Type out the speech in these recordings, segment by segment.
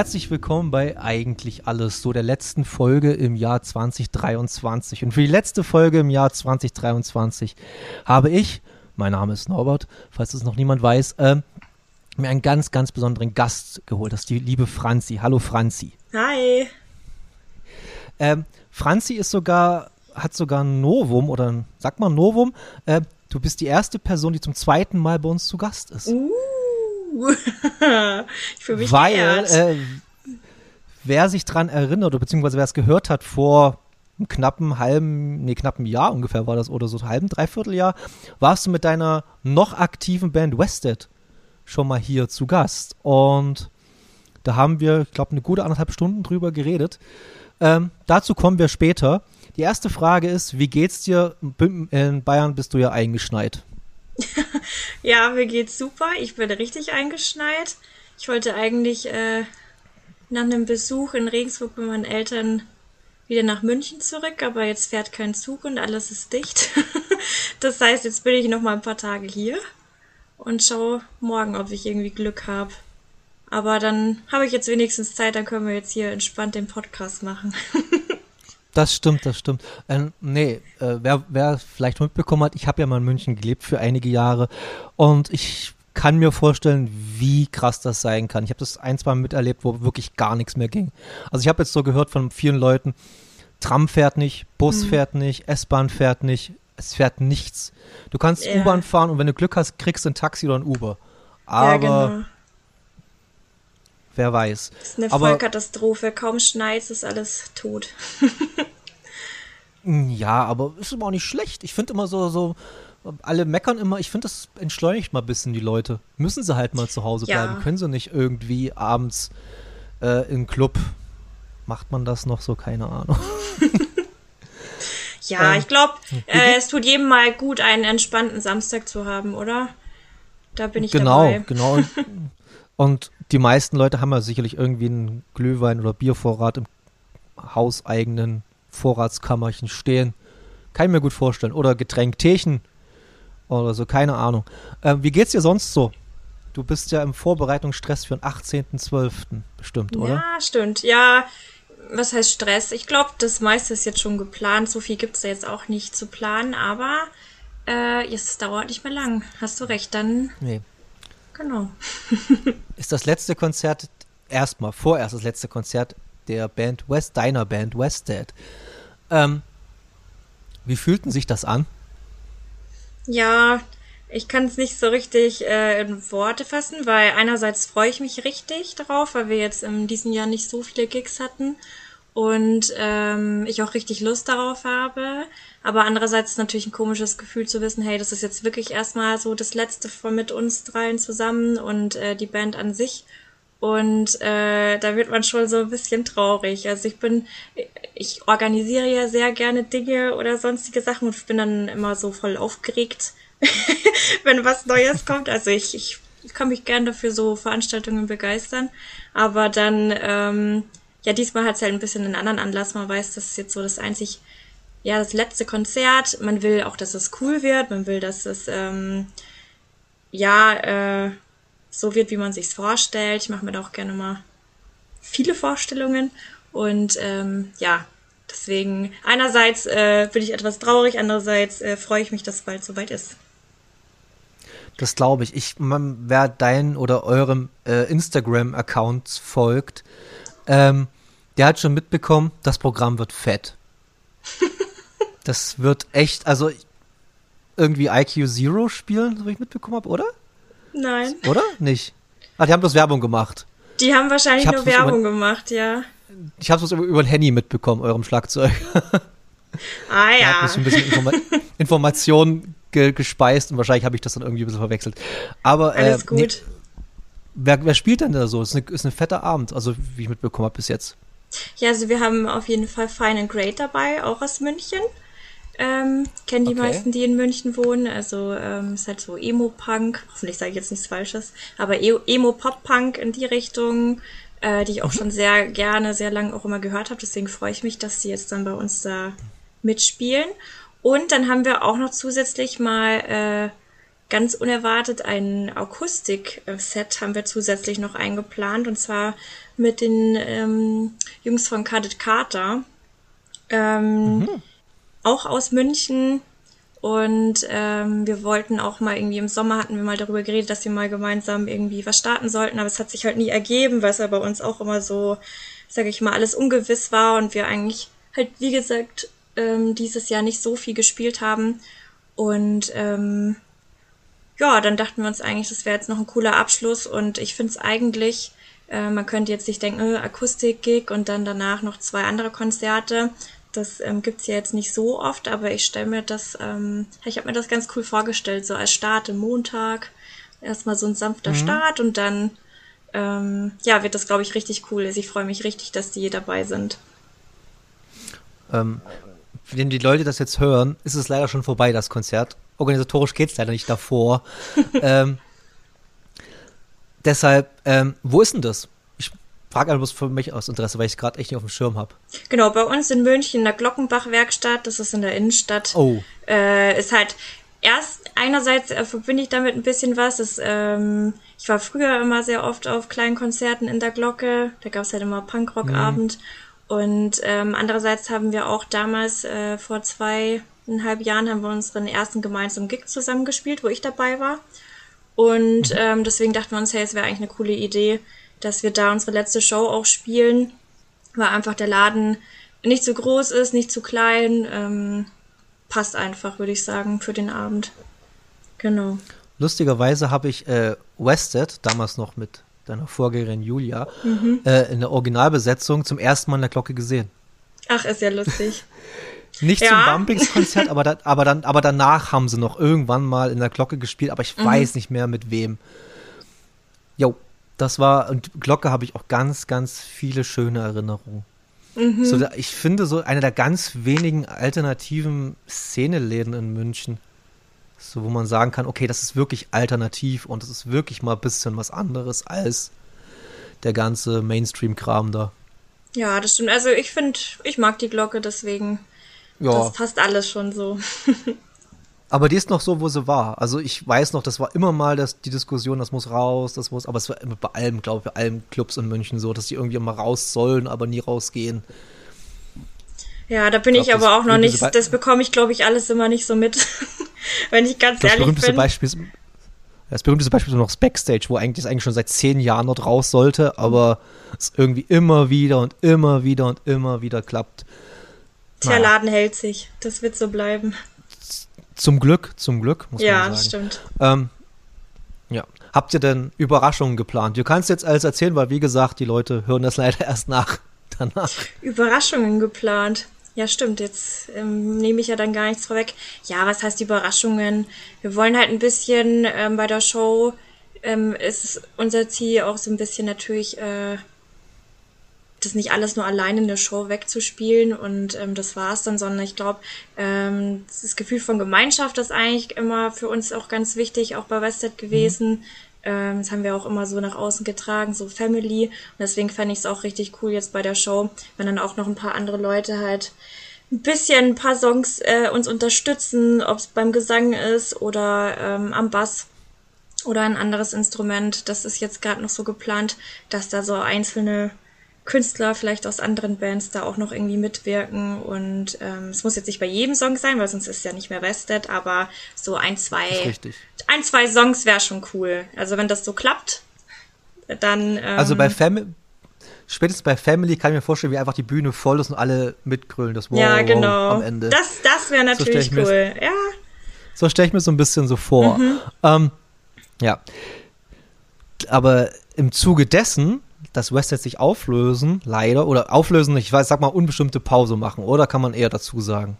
Herzlich willkommen bei Eigentlich Alles, so der letzten Folge im Jahr 2023. Und für die letzte Folge im Jahr 2023 habe ich, mein Name ist Norbert, falls es noch niemand weiß, äh, mir einen ganz, ganz besonderen Gast geholt. Das ist die liebe Franzi. Hallo Franzi. Hi. Ähm, Franzi ist sogar, hat sogar ein Novum oder sag mal Novum. Äh, du bist die erste Person, die zum zweiten Mal bei uns zu Gast ist. Uh. ich fühle mich Weil, äh, wer sich dran erinnert, oder beziehungsweise wer es gehört hat vor einem knappen halben, nee, knappen Jahr ungefähr war das, oder so halben, dreiviertel Jahr, warst du mit deiner noch aktiven Band Wested schon mal hier zu Gast. Und da haben wir, ich glaube, eine gute anderthalb Stunden drüber geredet. Ähm, dazu kommen wir später. Die erste Frage ist, wie geht's dir? In Bayern bist du ja eingeschneit. ja, mir geht's super. Ich bin richtig eingeschneit. Ich wollte eigentlich äh, nach einem Besuch in Regensburg bei meinen Eltern wieder nach München zurück, aber jetzt fährt kein Zug und alles ist dicht. das heißt, jetzt bin ich noch mal ein paar Tage hier und schaue morgen, ob ich irgendwie Glück habe. Aber dann habe ich jetzt wenigstens Zeit, dann können wir jetzt hier entspannt den Podcast machen. Das stimmt, das stimmt. Ähm, nee, äh, wer, wer vielleicht mitbekommen hat, ich habe ja mal in München gelebt für einige Jahre und ich kann mir vorstellen, wie krass das sein kann. Ich habe das ein, zwei Mal miterlebt, wo wirklich gar nichts mehr ging. Also ich habe jetzt so gehört von vielen Leuten, Tram fährt nicht, Bus mhm. fährt nicht, S-Bahn fährt nicht, es fährt nichts. Du kannst ja. U-Bahn fahren und wenn du Glück hast, kriegst du ein Taxi oder ein Uber. Aber ja, genau. Wer weiß. Das ist eine Aber, Vollkatastrophe. Kaum schneit, ist alles tot. ja, aber ist immer auch nicht schlecht. Ich finde immer so, so, alle meckern immer, ich finde, das entschleunigt mal ein bisschen die Leute. Müssen sie halt mal zu Hause ja. bleiben. Können sie nicht irgendwie abends äh, im Club. Macht man das noch so? Keine Ahnung. ja, ähm, ich glaube, äh, es tut jedem mal gut, einen entspannten Samstag zu haben, oder? Da bin ich genau, dabei. Genau, genau. Und die meisten Leute haben ja sicherlich irgendwie einen Glühwein oder Biervorrat im hauseigenen Vorratskammerchen stehen. Kann ich mir gut vorstellen. Oder Getränktechen oder so, keine Ahnung. Äh, wie geht's dir sonst so? Du bist ja im Vorbereitungsstress für den 18.12. bestimmt, oder? Ja, stimmt. Ja, was heißt Stress? Ich glaube, das meiste ist jetzt schon geplant. So viel gibt es da jetzt auch nicht zu planen, aber äh, es dauert nicht mehr lang. Hast du recht, dann. Nee. Genau. ist das letzte Konzert erstmal, vorerst das letzte Konzert der Band West, deiner Band Wested. Ähm, wie fühlten sich das an? Ja, ich kann es nicht so richtig äh, in Worte fassen, weil einerseits freue ich mich richtig darauf, weil wir jetzt in diesem Jahr nicht so viele Gigs hatten und ähm, ich auch richtig Lust darauf habe. Aber andererseits ist natürlich ein komisches Gefühl zu wissen, hey, das ist jetzt wirklich erstmal so das Letzte von mit uns dreien zusammen und äh, die Band an sich. Und äh, da wird man schon so ein bisschen traurig. Also ich bin, ich organisiere ja sehr gerne Dinge oder sonstige Sachen und bin dann immer so voll aufgeregt, wenn was Neues kommt. Also ich, ich, ich kann mich gerne dafür so Veranstaltungen begeistern. Aber dann, ähm, ja, diesmal hat es halt ein bisschen einen anderen Anlass. Man weiß, das ist jetzt so das einzig, ja, das letzte Konzert. Man will auch, dass es cool wird. Man will, dass es, ähm, ja, äh, so wird, wie man sich's vorstellt. Ich mache mir da auch gerne mal viele Vorstellungen und ähm, ja, deswegen einerseits äh, bin ich etwas traurig, andererseits äh, freue ich mich, dass es bald soweit ist. Das glaube ich. Ich, man, wer dein oder eurem äh, Instagram-Account folgt, ähm, der hat schon mitbekommen, das Programm wird fett. das wird echt, also irgendwie IQ Zero spielen, so wie ich mitbekommen habe, oder? Nein. Oder? Nicht? Ah, die haben bloß Werbung gemacht. Die haben wahrscheinlich nur Werbung über, gemacht, ja. Ich habe es über, über ein Handy mitbekommen, eurem Schlagzeug. Ah ja. Da ein bisschen Informa Informationen ge gespeist und wahrscheinlich habe ich das dann irgendwie ein bisschen verwechselt. Aber äh, Alles gut. Nee, wer, wer spielt denn da so? Ist eine, ist eine fette Abend, also wie ich mitbekommen habe bis jetzt. Ja, also wir haben auf jeden Fall Fine and Great dabei, auch aus München. Ähm, kennen die okay. meisten, die in München wohnen. Also ähm, ist halt so Emo-Punk. Hoffentlich sage ich jetzt nichts Falsches. Aber e Emo-Pop-Punk in die Richtung, äh, die ich auch mhm. schon sehr gerne, sehr lange auch immer gehört habe. Deswegen freue ich mich, dass die jetzt dann bei uns da mitspielen. Und dann haben wir auch noch zusätzlich mal äh, ganz unerwartet ein Akustik-Set haben wir zusätzlich noch eingeplant. Und zwar mit den ähm, Jungs von Cadet Carter. Ähm, mhm. Auch aus München. Und ähm, wir wollten auch mal irgendwie im Sommer hatten wir mal darüber geredet, dass wir mal gemeinsam irgendwie was starten sollten, aber es hat sich halt nie ergeben, weil es ja bei uns auch immer so, sage ich mal, alles ungewiss war und wir eigentlich halt, wie gesagt, ähm, dieses Jahr nicht so viel gespielt haben. Und ähm, ja, dann dachten wir uns eigentlich, das wäre jetzt noch ein cooler Abschluss und ich finde es eigentlich, äh, man könnte jetzt nicht denken, äh, Akustik-Gig und dann danach noch zwei andere Konzerte. Das ähm, gibt's ja jetzt nicht so oft, aber ich stelle mir das, ähm, ich habe mir das ganz cool vorgestellt, so als Start im Montag. Erstmal so ein sanfter mhm. Start und dann, ähm, ja, wird das, glaube ich, richtig cool. Also ich freue mich richtig, dass die hier dabei sind. Ähm, wenn die Leute das jetzt hören, ist es leider schon vorbei, das Konzert. Organisatorisch geht's leider nicht davor. ähm, deshalb, ähm, wo ist denn das? frage einfach für mich aus Interesse, weil ich es gerade echt nicht auf dem Schirm habe. Genau, bei uns in München in der Glockenbach-Werkstatt, das ist in der Innenstadt. Oh. Äh, ist halt erst einerseits äh, verbinde ich damit ein bisschen was. Das, ähm, ich war früher immer sehr oft auf kleinen Konzerten in der Glocke. Da gab es halt immer Punkrock-Abend. Mhm. Und ähm, andererseits haben wir auch damals äh, vor zweieinhalb Jahren haben wir unseren ersten gemeinsamen Gig zusammengespielt, wo ich dabei war. Und mhm. ähm, deswegen dachten wir uns, hey, es wäre eigentlich eine coole Idee, dass wir da unsere letzte Show auch spielen, weil einfach der Laden nicht zu groß ist, nicht zu klein. Ähm, passt einfach, würde ich sagen, für den Abend. Genau. Lustigerweise habe ich äh, Wested, damals noch mit deiner Vorgängerin Julia, mhm. äh, in der Originalbesetzung zum ersten Mal in der Glocke gesehen. Ach, ist ja lustig. Nicht ja. zum Bumpingskonzert, aber, da, aber, dann, aber danach haben sie noch irgendwann mal in der Glocke gespielt, aber ich mhm. weiß nicht mehr mit wem. Jo, das war, und Glocke habe ich auch ganz, ganz viele schöne Erinnerungen. Mhm. So, ich finde so eine der ganz wenigen alternativen Szeneläden in München. So, wo man sagen kann, okay, das ist wirklich alternativ und das ist wirklich mal ein bisschen was anderes als der ganze Mainstream-Kram da. Ja, das stimmt. Also ich finde, ich mag die Glocke, deswegen ja. das passt alles schon so. Aber die ist noch so, wo sie war. Also ich weiß noch, das war immer mal das, die Diskussion, das muss raus, das muss, aber es war immer bei allem, glaube ich, bei allen Clubs in München so, dass die irgendwie immer raus sollen, aber nie rausgehen. Ja, da bin ich, glaub, ich aber auch noch nicht, das bekomme ich, glaube ich, alles immer nicht so mit, wenn ich ganz das ehrlich bin. Beispiel ist, das berühmteste Beispiel ist noch das Backstage, wo eigentlich das eigentlich schon seit zehn Jahren dort raus sollte, aber es irgendwie immer wieder und immer wieder und immer wieder klappt. Der naja. Laden hält sich, das wird so bleiben. Zum Glück, zum Glück, muss ja, man sagen. Ja, stimmt. Ähm, ja. Habt ihr denn Überraschungen geplant? Du kannst jetzt alles erzählen, weil wie gesagt, die Leute hören das leider erst nach danach. Überraschungen geplant. Ja, stimmt. Jetzt ähm, nehme ich ja dann gar nichts vorweg. Ja, was heißt Überraschungen? Wir wollen halt ein bisschen ähm, bei der Show ähm, ist unser Ziel auch so ein bisschen natürlich äh, das nicht alles nur allein in der Show wegzuspielen und ähm, das war's dann, sondern ich glaube, ähm, das Gefühl von Gemeinschaft ist eigentlich immer für uns auch ganz wichtig, auch bei Wested gewesen. Mhm. Ähm, das haben wir auch immer so nach außen getragen, so Family. Und deswegen fände ich es auch richtig cool jetzt bei der Show, wenn dann auch noch ein paar andere Leute halt ein bisschen ein paar Songs äh, uns unterstützen, ob es beim Gesang ist oder ähm, am Bass oder ein anderes Instrument. Das ist jetzt gerade noch so geplant, dass da so einzelne Künstler vielleicht aus anderen Bands da auch noch irgendwie mitwirken. Und ähm, es muss jetzt nicht bei jedem Song sein, weil sonst ist es ja nicht mehr Vested, aber so ein, zwei, ein, zwei Songs wäre schon cool. Also wenn das so klappt, dann. Ähm, also bei Family. Spätestens bei Family kann ich mir vorstellen, wie einfach die Bühne voll ist und alle mitgrölen, das Wow, ja, genau. am Ende. Das, das wäre natürlich so cool, ja. So stelle ich mir so ein bisschen so vor. Mhm. Ähm, ja. Aber im Zuge dessen dass Westhead sich auflösen, leider, oder auflösen, ich weiß, sag mal, unbestimmte Pause machen, oder kann man eher dazu sagen?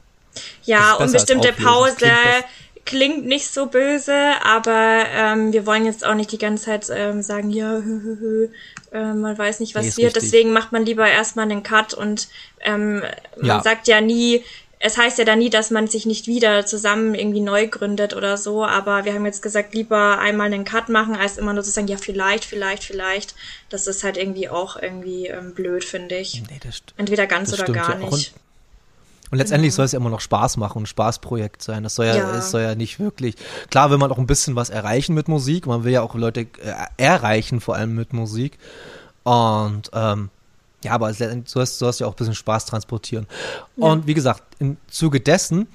Ja, unbestimmte Pause klingt, klingt, nicht so böse, aber ähm, wir wollen jetzt auch nicht die ganze Zeit ähm, sagen, ja, hö, hö, hö, äh, man weiß nicht, was nee, wird, richtig. deswegen macht man lieber erstmal einen Cut und ähm, man ja. sagt ja nie, es heißt ja dann nie, dass man sich nicht wieder zusammen irgendwie neu gründet oder so, aber wir haben jetzt gesagt, lieber einmal einen Cut machen, als immer nur zu sagen, ja, vielleicht, vielleicht, vielleicht. Das ist halt irgendwie auch irgendwie ähm, blöd, finde ich. Nee, das Entweder ganz oder gar ja nicht. Und, und letztendlich genau. soll es ja immer noch Spaß machen, ein Spaßprojekt sein. Das soll ja, ja. Soll ja nicht wirklich. Klar will man auch ein bisschen was erreichen mit Musik. Man will ja auch Leute äh, erreichen, vor allem mit Musik. Und ähm, ja, aber du hast, du hast ja auch ein bisschen Spaß transportieren. Ja. Und wie gesagt, im Zuge dessen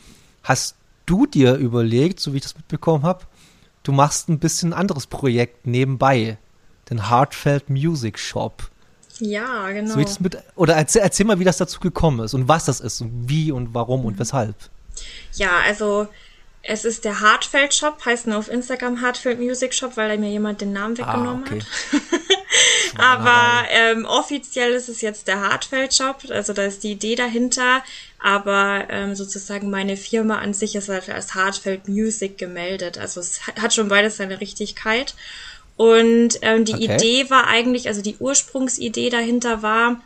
hast du dir überlegt, so wie ich das mitbekommen habe, du machst ein bisschen ein anderes Projekt nebenbei, den Heartfelt Music Shop. Ja, genau. So mit, oder erzähl, erzähl, mal, wie das dazu gekommen ist und was das ist und wie und warum mhm. und weshalb. Ja, also es ist der Hartfeld Shop, heißt nur auf Instagram Hartfeld Music Shop, weil da mir jemand den Namen ah, weggenommen ah, okay. hat. aber ähm, offiziell ist es jetzt der Hartfeld Shop, also da ist die Idee dahinter. Aber ähm, sozusagen meine Firma an sich ist halt als Hartfeld Music gemeldet. Also es hat schon beides seine Richtigkeit. Und ähm, die okay. Idee war eigentlich, also die Ursprungsidee dahinter war,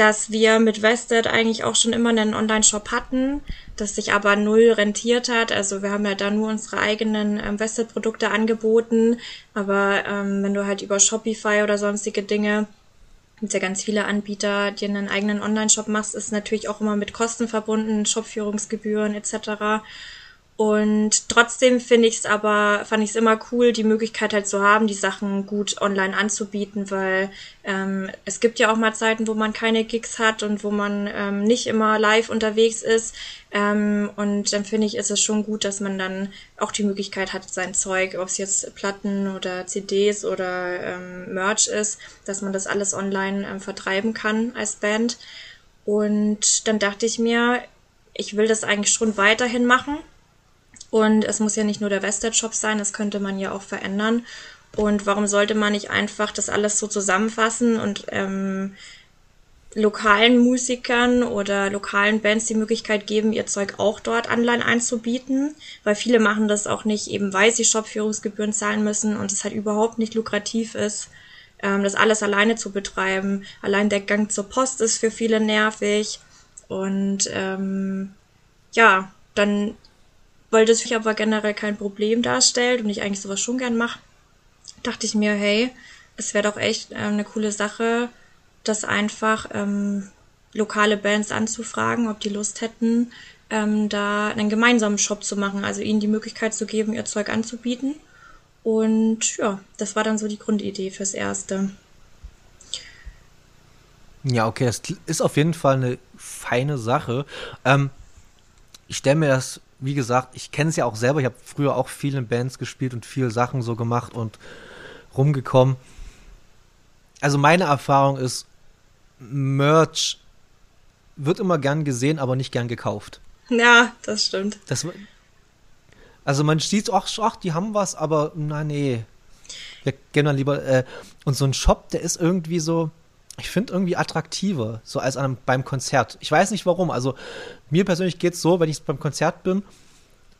dass wir mit Vested eigentlich auch schon immer einen Online-Shop hatten, das sich aber null rentiert hat. Also wir haben ja da nur unsere eigenen ähm, Vested-Produkte angeboten, aber ähm, wenn du halt über Shopify oder sonstige Dinge gibt ja ganz viele Anbieter, die einen eigenen Online-Shop machst, ist natürlich auch immer mit Kosten verbunden, Shopführungsgebühren etc. Und trotzdem finde ich es aber, fand ich es immer cool, die Möglichkeit halt zu haben, die Sachen gut online anzubieten, weil ähm, es gibt ja auch mal Zeiten, wo man keine Gigs hat und wo man ähm, nicht immer live unterwegs ist. Ähm, und dann finde ich, ist es schon gut, dass man dann auch die Möglichkeit hat, sein Zeug, ob es jetzt Platten oder CDs oder ähm, Merch ist, dass man das alles online ähm, vertreiben kann als Band. Und dann dachte ich mir, ich will das eigentlich schon weiterhin machen und es muss ja nicht nur der Vested-Shop sein, das könnte man ja auch verändern. Und warum sollte man nicht einfach das alles so zusammenfassen und ähm, lokalen Musikern oder lokalen Bands die Möglichkeit geben, ihr Zeug auch dort online einzubieten, weil viele machen das auch nicht, eben weil sie Shopführungsgebühren zahlen müssen und es halt überhaupt nicht lukrativ ist, ähm, das alles alleine zu betreiben. Allein der Gang zur Post ist für viele nervig und ähm, ja, dann weil das für mich aber generell kein Problem darstellt und ich eigentlich sowas schon gern mache, dachte ich mir, hey, es wäre doch echt äh, eine coole Sache, das einfach ähm, lokale Bands anzufragen, ob die Lust hätten, ähm, da einen gemeinsamen Shop zu machen, also ihnen die Möglichkeit zu geben, ihr Zeug anzubieten. Und ja, das war dann so die Grundidee fürs Erste. Ja, okay, das ist auf jeden Fall eine feine Sache. Ähm, ich stelle mir das wie gesagt, ich kenne es ja auch selber. Ich habe früher auch viel in Bands gespielt und viel Sachen so gemacht und rumgekommen. Also meine Erfahrung ist, Merch wird immer gern gesehen, aber nicht gern gekauft. Ja, das stimmt. Das, also man sieht, ach, ach, die haben was, aber na nee. Wir gehen dann lieber. Äh, und so ein Shop, der ist irgendwie so, ich finde irgendwie attraktiver, so als einem, beim Konzert. Ich weiß nicht warum. Also mir persönlich geht es so, wenn ich beim Konzert bin,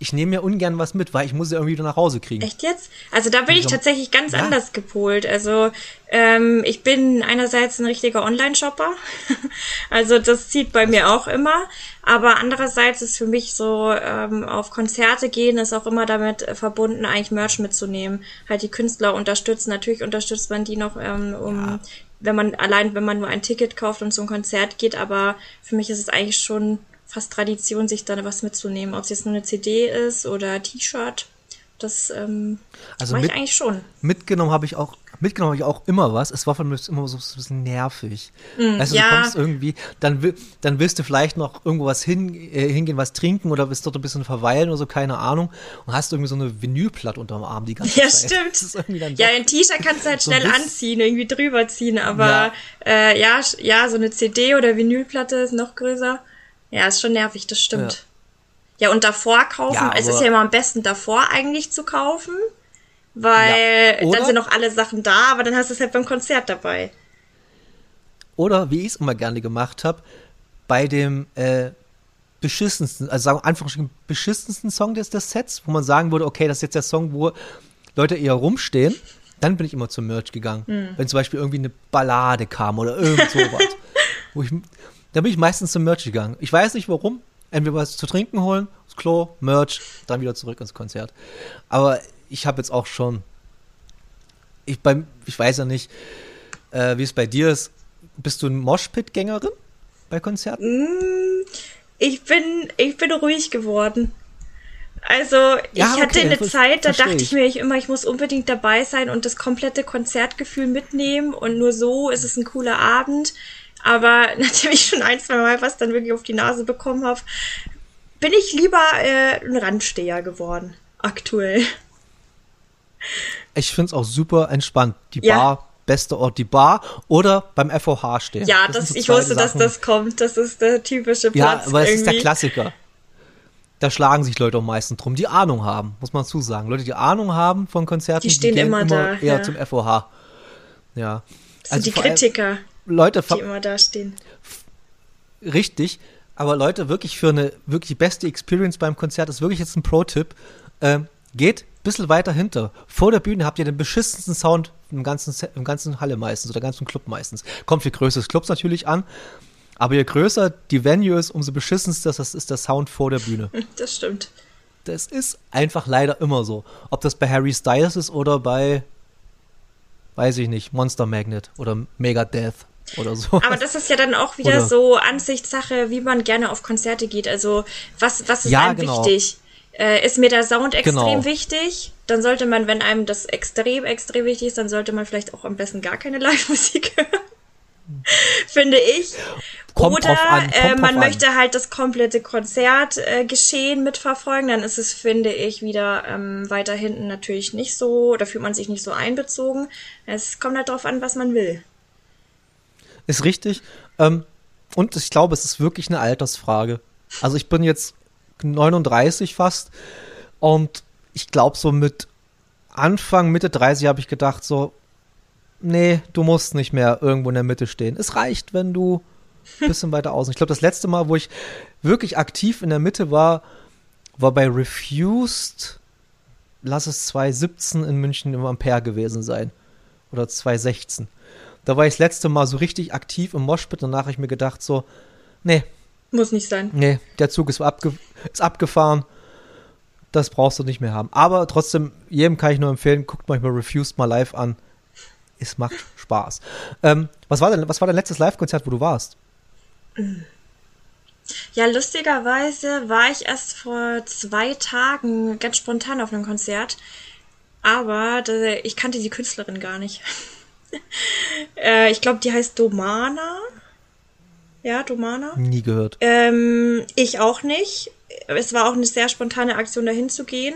ich nehme mir ungern was mit, weil ich muss ja irgendwie wieder nach Hause kriegen. Echt jetzt? Also da bin ich tatsächlich ganz ja. anders gepolt. Also ähm, ich bin einerseits ein richtiger Online-Shopper, also das zieht bei mir auch immer. Aber andererseits ist für mich so ähm, auf Konzerte gehen ist auch immer damit verbunden, eigentlich Merch mitzunehmen. Halt die Künstler unterstützen. Natürlich unterstützt man die noch ähm, um ja wenn man allein, wenn man nur ein Ticket kauft und zum Konzert geht, aber für mich ist es eigentlich schon fast Tradition, sich da was mitzunehmen. Ob es jetzt nur eine CD ist oder T-Shirt, das ähm, also mache ich eigentlich schon. Mitgenommen habe ich auch mitgenommen habe ich auch immer was. Es war von mir immer so, ein bisschen nervig. Mm, also ja. du kommst irgendwie, dann, dann willst du vielleicht noch irgendwo was hin, äh, hingehen, was trinken oder willst dort ein bisschen verweilen oder so, keine Ahnung. Und hast irgendwie so eine Vinylplatte unterm Arm die ganze ja, Zeit. Ja, stimmt. Ja, ein T-Shirt kannst du halt so schnell anziehen, irgendwie drüber ziehen, aber ja. Äh, ja, ja, so eine CD oder Vinylplatte ist noch größer. Ja, ist schon nervig, das stimmt. Ja, ja und davor kaufen, ja, es ist ja immer am besten davor eigentlich zu kaufen weil ja. dann sind noch alle Sachen da, aber dann hast du es halt beim Konzert dabei. Oder, wie ich es immer gerne gemacht habe, bei dem äh, beschissensten, also sagen wir einfach beschissensten Song des, des Sets, wo man sagen würde, okay, das ist jetzt der Song, wo Leute eher rumstehen, dann bin ich immer zum Merch gegangen. Mhm. Wenn zum Beispiel irgendwie eine Ballade kam oder irgend sowas. wo ich, da bin ich meistens zum Merch gegangen. Ich weiß nicht warum. Entweder was zu trinken holen, das Klo, Merch, dann wieder zurück ins Konzert. Aber ich habe jetzt auch schon, ich, beim, ich weiß ja nicht, äh, wie es bei dir ist. Bist du ein Moshpit-Gängerin bei Konzerten? Mm, ich bin, ich bin ruhig geworden. Also ich Ja, hatte okay, eine Zeit, da dachte ich ich. mir ich immer, ich muss unbedingt dabei sein und das komplette Konzertgefühl mitnehmen und nur so ist es ein cooler Abend. Aber nachdem ich schon ein, zwei Mal was dann wirklich auf die Nase bekommen habe, bin ich lieber äh, ein Randsteher geworden. Aktuell. Ich finde es auch super entspannt. Die Ja. Bar, bester Ort, die Bar oder beim FOH stehen. Ja, Das das, so ich wusste, dass Sachen. das kommt. Das ist der typische Ja, Platz aber es ist der Klassiker. Da schlagen sich Leute am meisten drum, die Ahnung haben, muss man zusagen. Leute, die Ahnung haben von Konzerten, Die stehen gehen immer da, eher ja. zum FOH. Ja. das sind die Kritiker, Leute, die immer da stehen. richtig, aber Leute, wirklich für eine wirklich die beste Experience beim Konzert ist wirklich jetzt ein Pro-Tipp. Ähm, geht bisschen weiter hinter. Vor der Bühne habt ihr den beschissensten Sound im ganzen, im ganzen Halle meistens oder ganzen Club meistens. Kommt für Größe des Clubs natürlich an. Aber je größer die Venue ist, umso beschissenster das ist der Sound vor der Bühne. Das stimmt. Das ist einfach leider immer so. Ob das bei Harry Styles ist oder bei, weiß ich nicht, Monster Magnet oder Megadeth oder so. Aber das ist ja dann auch wieder Oder- so Ansichtssache, wie man gerne auf Konzerte geht. Also was, was ist Ja, einem genau. wichtig? Äh, ist mir der Sound extrem Genau. wichtig? Dann sollte man, wenn einem das extrem, extrem wichtig ist, dann sollte man vielleicht auch am besten gar keine Live-Musik hören. Finde ich. Kommt Oder an, kommt äh, man an. möchte halt das komplette Konzertgeschehen äh, Geschehen mitverfolgen, dann ist es, finde ich, wieder ähm, weiter hinten natürlich nicht so, da fühlt man sich nicht so einbezogen. Es kommt halt drauf an, was man will. Ist richtig. Ähm, und ich glaube, es ist wirklich eine Altersfrage. Also ich bin jetzt 39 fast und ich glaube so mit Anfang, Mitte 30 habe ich gedacht so, nee, du musst nicht mehr irgendwo in der Mitte stehen. Es reicht, wenn du ein bisschen weiter außen. Ich glaube, das letzte Mal, wo ich wirklich aktiv in der Mitte war, war bei Refused, lass es 2017 in München im Ampere gewesen sein. Oder 2016. Da war ich das letzte Mal so richtig aktiv im Moshpit. Danach habe ich mir gedacht so, nee, Muss nicht sein. nee, der Zug ist, abge ist abgefahren. Das brauchst du nicht mehr haben. Aber trotzdem, jedem kann ich nur empfehlen, guckt mal mal Refused mal live an. Es macht Spaß. Ähm, was, war denn, was war dein letztes Live-Konzert, wo du warst? Ja, lustigerweise war ich erst vor zwei Tagen ganz spontan auf einem Konzert, aber ich kannte die Künstlerin gar nicht. äh, ich glaube, die heißt Domana. Ja, Domana. Nie gehört. Ähm, ich auch nicht. Es war auch eine sehr spontane Aktion, dahin zu gehen.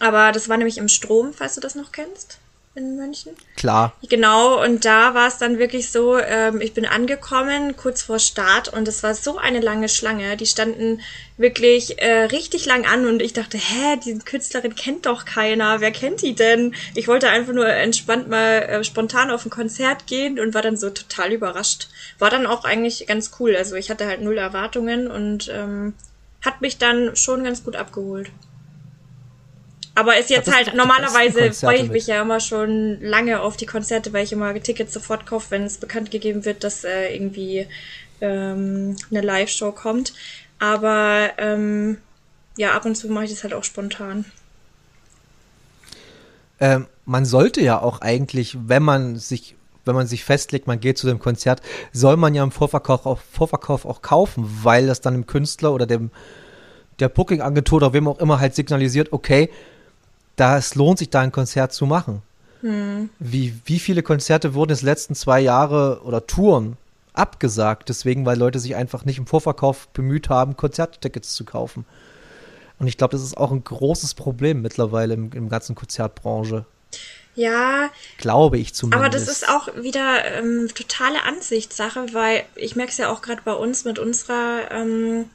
Aber das war nämlich im Strom, falls du das noch kennst, in München. Klar. Genau, und da war es dann wirklich so, ähm, ich bin angekommen, kurz vor Start, und es war so eine lange Schlange. Die standen wirklich äh, richtig lang an und ich dachte, hä, diese Künstlerin kennt doch keiner. Wer kennt die denn? Ich wollte einfach nur entspannt mal äh, spontan auf ein Konzert gehen und war dann so total überrascht. War dann auch eigentlich ganz cool. Also ich hatte halt null Erwartungen und ähm, hat mich dann schon ganz gut abgeholt. Aber ist jetzt halt, normalerweise freue ich mich ja immer schon lange auf die Konzerte, weil ich immer Tickets sofort kaufe, wenn es bekannt gegeben wird, dass äh, irgendwie ähm, eine Live-Show kommt. Aber ähm, ja, ab und zu mache ich das halt auch spontan. Ähm, man sollte ja auch eigentlich, wenn man sich, wenn man sich festlegt, man geht zu dem Konzert, soll man ja im Vorverkauf auch, Vorverkauf auch kaufen, weil das dann dem Künstler oder dem der Booking-Agentur oder wem auch immer halt signalisiert, okay, da es lohnt sich da ein Konzert zu machen. Wie, wie viele Konzerte wurden jetzt letzten zwei Jahre oder Touren abgesagt, deswegen, weil Leute sich einfach nicht im Vorverkauf bemüht haben, Konzerttickets zu kaufen. Und ich glaube, das ist auch ein großes Problem mittlerweile im, im ganzen Konzertbranche. Ja, Glaube ich zumindest. Aber das ist auch wieder ähm, totale Ansichtssache, weil ich merke es ja auch gerade bei uns mit unserer ähm,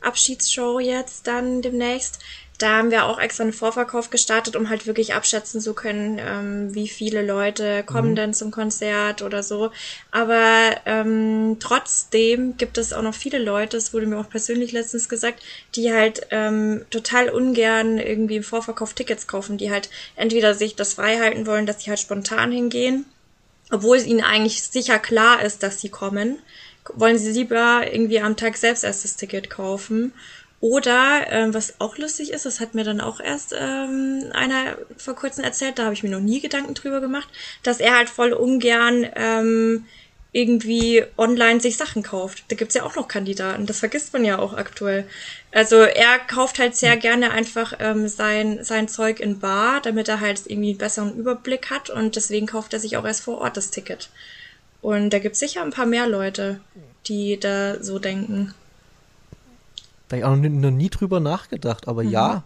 Abschiedsshow jetzt dann demnächst. Da haben wir auch extra einen Vorverkauf gestartet, um halt wirklich abschätzen zu können, ähm, wie viele Leute kommen denn zum Konzert oder so. Aber ähm, trotzdem gibt es auch noch viele Leute, es wurde mir auch persönlich letztens gesagt, die halt ähm, total ungern irgendwie im Vorverkauf Tickets kaufen, die halt entweder sich das frei halten wollen, dass sie halt spontan hingehen, obwohl es ihnen eigentlich sicher klar ist, dass sie kommen, wollen sie lieber irgendwie am Tag selbst erst das Ticket kaufen. Oder, ähm, was auch lustig ist, das hat mir dann auch erst ähm, einer vor kurzem erzählt, da habe ich mir noch nie Gedanken drüber gemacht, dass er halt voll ungern ähm, irgendwie online sich Sachen kauft. Da gibt's ja auch noch Kandidaten. Das vergisst man ja auch aktuell. Also er kauft halt sehr gerne einfach ähm, sein, sein Zeug in Bar, damit er halt irgendwie einen besseren Überblick hat und deswegen kauft er sich auch erst vor Ort das Ticket. Und da gibt's sicher ein paar mehr Leute, die da so denken. Da habe ich auch noch nie drüber nachgedacht, aber mhm. ja.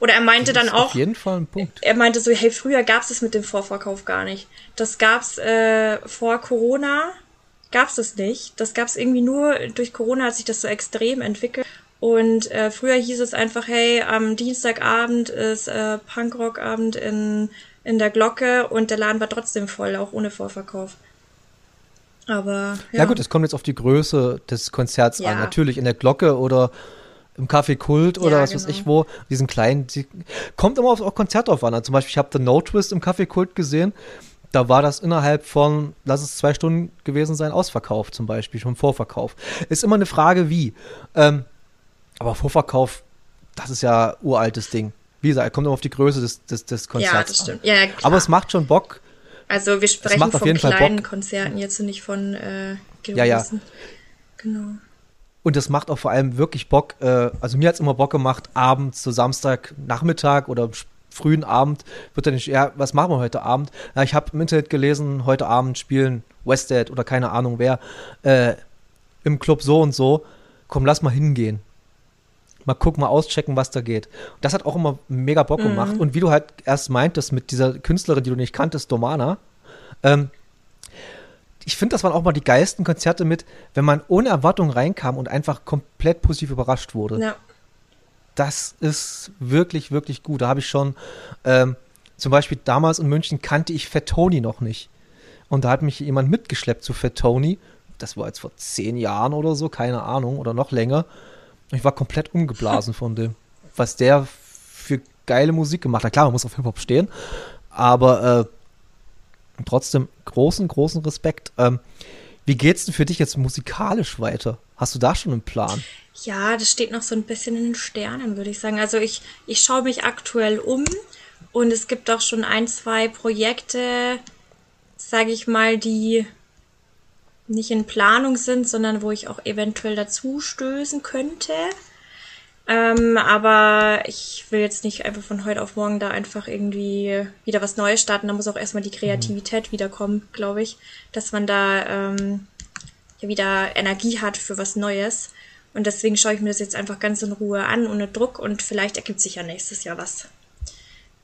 Oder er meinte dann auch. Auf jeden Fall ein Punkt. Er meinte so, hey, früher gab's es mit dem Vorverkauf gar nicht. Das gab's äh, vor Corona, gab's es nicht. Das gab's irgendwie nur durch Corona hat sich das so extrem entwickelt. Und äh, früher hieß es einfach, hey, am Dienstagabend ist äh, Punkrockabend in, in der Glocke und der Laden war trotzdem voll, auch ohne Vorverkauf. Aber ja. ja gut, es kommt jetzt auf die Größe des Konzerts ja. an. Natürlich in der Glocke oder im Café Kult oder ja, was genau. weiß ich wo, diesen kleinen, die, kommt immer auf, auf Konzert drauf an. Also zum Beispiel, ich habe The No Twist im Café Kult gesehen, da war das innerhalb von, lass es zwei Stunden gewesen sein, Ausverkauf zum Beispiel, schon Vorverkauf. Ist immer eine Frage, wie. Ähm, aber Vorverkauf, das ist ja uraltes Ding. Wie gesagt, kommt immer auf die Größe des, des, des Konzerts Ja, das stimmt. Ja. Aber es macht schon Bock. Also wir sprechen von kleinen Konzerten, jetzt nicht von äh, Ja, ja. Genau. Und das macht auch vor allem wirklich Bock. Äh, also mir hat es immer Bock gemacht, abends, so Samstag, Nachmittag oder frühen Abend wird dann nicht, ja, was machen wir heute Abend? Ja, ich habe im Internet gelesen, heute Abend spielen Westhead oder keine Ahnung wer äh, im Club so und so. Komm, lass mal hingehen. Mal gucken, mal auschecken, was da geht. Und das hat auch immer mega Bock mhm. gemacht. Und wie du halt erst meintest mit dieser Künstlerin, die du nicht kanntest, Domana, ähm, ich finde, das waren auch mal die geilsten Konzerte mit, wenn man ohne Erwartung reinkam und einfach komplett positiv überrascht wurde. Ja. Das ist wirklich, wirklich gut. Da habe ich schon, ähm, zum Beispiel damals in München kannte ich Fat Tony noch nicht. Und da hat mich jemand mitgeschleppt zu Fat Tony. Das war jetzt vor zehn Jahren oder so, keine Ahnung, oder noch länger. Und ich war komplett umgeblasen von dem. Was der für geile Musik gemacht hat. Klar, man muss auf Hip-Hop stehen. Aber äh, trotzdem großen, großen Respekt. Ähm, wie geht's denn für dich jetzt musikalisch weiter? Hast du da schon einen Plan? Ja, das steht noch so ein bisschen in den Sternen, würde ich sagen. Also ich, ich schaue mich aktuell um und es gibt auch schon ein, zwei Projekte, sage ich mal, die nicht in Planung sind, sondern wo ich auch eventuell dazu stößen könnte. Ähm, aber ich will jetzt nicht einfach von heute auf morgen da einfach irgendwie wieder was Neues starten. Da muss auch erstmal die Kreativität mhm. wiederkommen, glaube ich, dass man da ähm, ja wieder Energie hat für was Neues. Und deswegen schaue ich mir das jetzt einfach ganz in Ruhe an, ohne Druck und vielleicht ergibt sich ja nächstes Jahr was.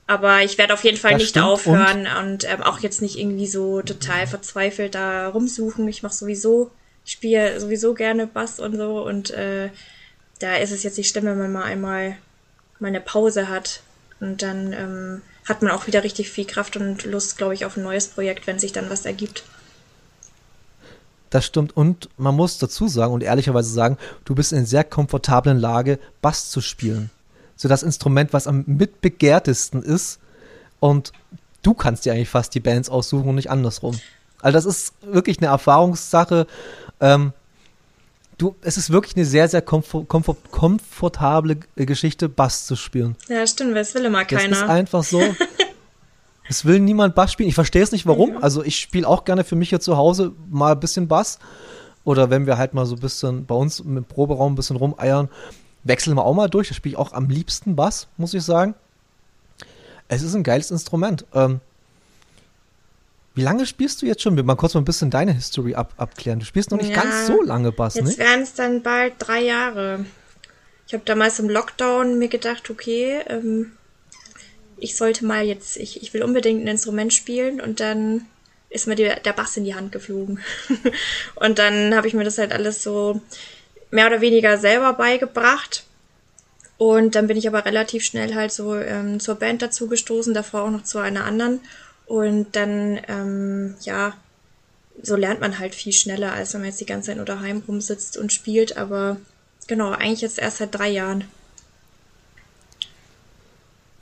Aber ich werde auf jeden Fall das nicht aufhören und, und ähm, auch jetzt nicht irgendwie so total verzweifelt da rumsuchen. Ich mache sowieso, ich spiele sowieso gerne Bass und so und äh, da ist es jetzt nicht schlimm, wenn man mal einmal mal eine Pause hat. Und dann ähm, hat man auch wieder richtig viel Kraft und Lust, glaube ich, auf ein neues Projekt, wenn sich dann was ergibt. Das stimmt. Und man muss dazu sagen und ehrlicherweise sagen, du bist in sehr komfortablen Lage, Bass zu spielen. So das Instrument, was am mitbegehrtesten ist. Und du kannst dir eigentlich fast die Bands aussuchen und nicht andersrum. Also das ist wirklich eine Erfahrungssache. Ähm, du, es ist wirklich eine sehr, sehr komfort, komfort, komfortable Geschichte, Bass zu spielen. Ja, stimmt, es will immer keiner. Das ist einfach so. es will niemand Bass spielen. Ich verstehe es nicht, warum. Mhm. Also ich spiele auch gerne für mich hier zu Hause mal ein bisschen Bass. Oder wenn wir halt mal so ein bisschen bei uns im Proberaum ein bisschen rumeiern, wechseln wir auch mal durch. Da spiele ich auch am liebsten Bass, muss ich sagen. Es ist ein geiles Instrument. Ähm, wie lange spielst du jetzt schon? Wir mal kurz mal ein bisschen deine History ab abklären. Du spielst noch nicht ja, ganz so lange Bass, jetzt ne? Jetzt werden es dann bald drei Jahre. Ich habe damals im Lockdown mir gedacht, okay, ähm, ich sollte mal jetzt, ich, ich will unbedingt ein Instrument spielen und dann ist mir die, der Bass in die Hand geflogen. und dann habe ich mir das halt alles so mehr oder weniger selber beigebracht. Und dann bin ich aber relativ schnell halt so ähm, zur Band dazu gestoßen, davor auch noch zu einer anderen. Und dann, ähm, ja, so lernt man halt viel schneller, als wenn man jetzt die ganze Zeit nur daheim rumsitzt und spielt. Aber genau, eigentlich jetzt erst seit drei Jahren.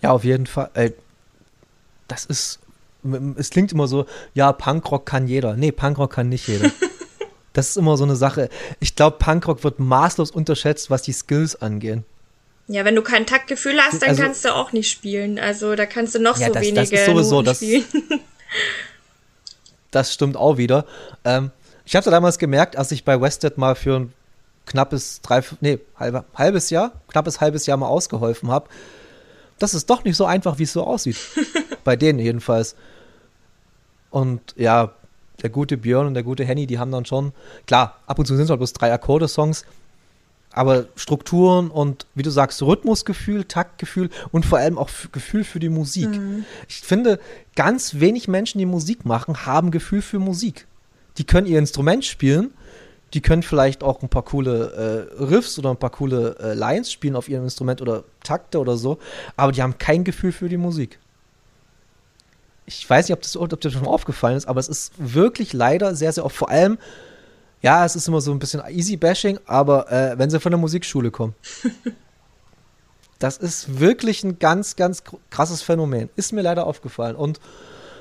Ja, auf jeden Fall. Äh, das ist, es klingt immer so, ja, Punkrock kann jeder. Nee, Punkrock kann nicht jeder. das ist immer so eine Sache. Ich glaube, Punkrock wird maßlos unterschätzt, was die Skills angehen. Ja, wenn du kein Taktgefühl hast, dann also, kannst du auch nicht spielen. Also da kannst du noch ja, so das, wenige das ist sowieso, das, spielen. das stimmt auch wieder. Ähm, Ich hatte damals gemerkt, als ich bei Wested mal für ein knappes, drei, nee, halbe, halbes Jahr, knappes halbes Jahr mal ausgeholfen habe, das ist doch nicht so einfach, wie es so aussieht. bei denen jedenfalls. Und ja, der gute Björn und der gute Henny, die haben dann schon, klar, ab und zu sind es halt bloß drei Akkorde-Songs, aber Strukturen und, wie du sagst, Rhythmusgefühl, Taktgefühl und vor allem auch Gefühl für die Musik. Mhm. Ich finde, ganz wenig Menschen, die Musik machen, haben Gefühl für Musik. Die können ihr Instrument spielen, die können vielleicht auch ein paar coole äh, Riffs oder ein paar coole äh, Lines spielen auf ihrem Instrument oder Takte oder so, aber die haben kein Gefühl für die Musik. Ich weiß nicht, ob das, ob das schon aufgefallen ist, aber es ist wirklich leider sehr, sehr oft, vor allem ja, es ist immer so ein bisschen Easy-Bashing, aber äh, wenn sie von der Musikschule kommen. das ist wirklich ein ganz, ganz krasses Phänomen. Ist mir leider aufgefallen. Und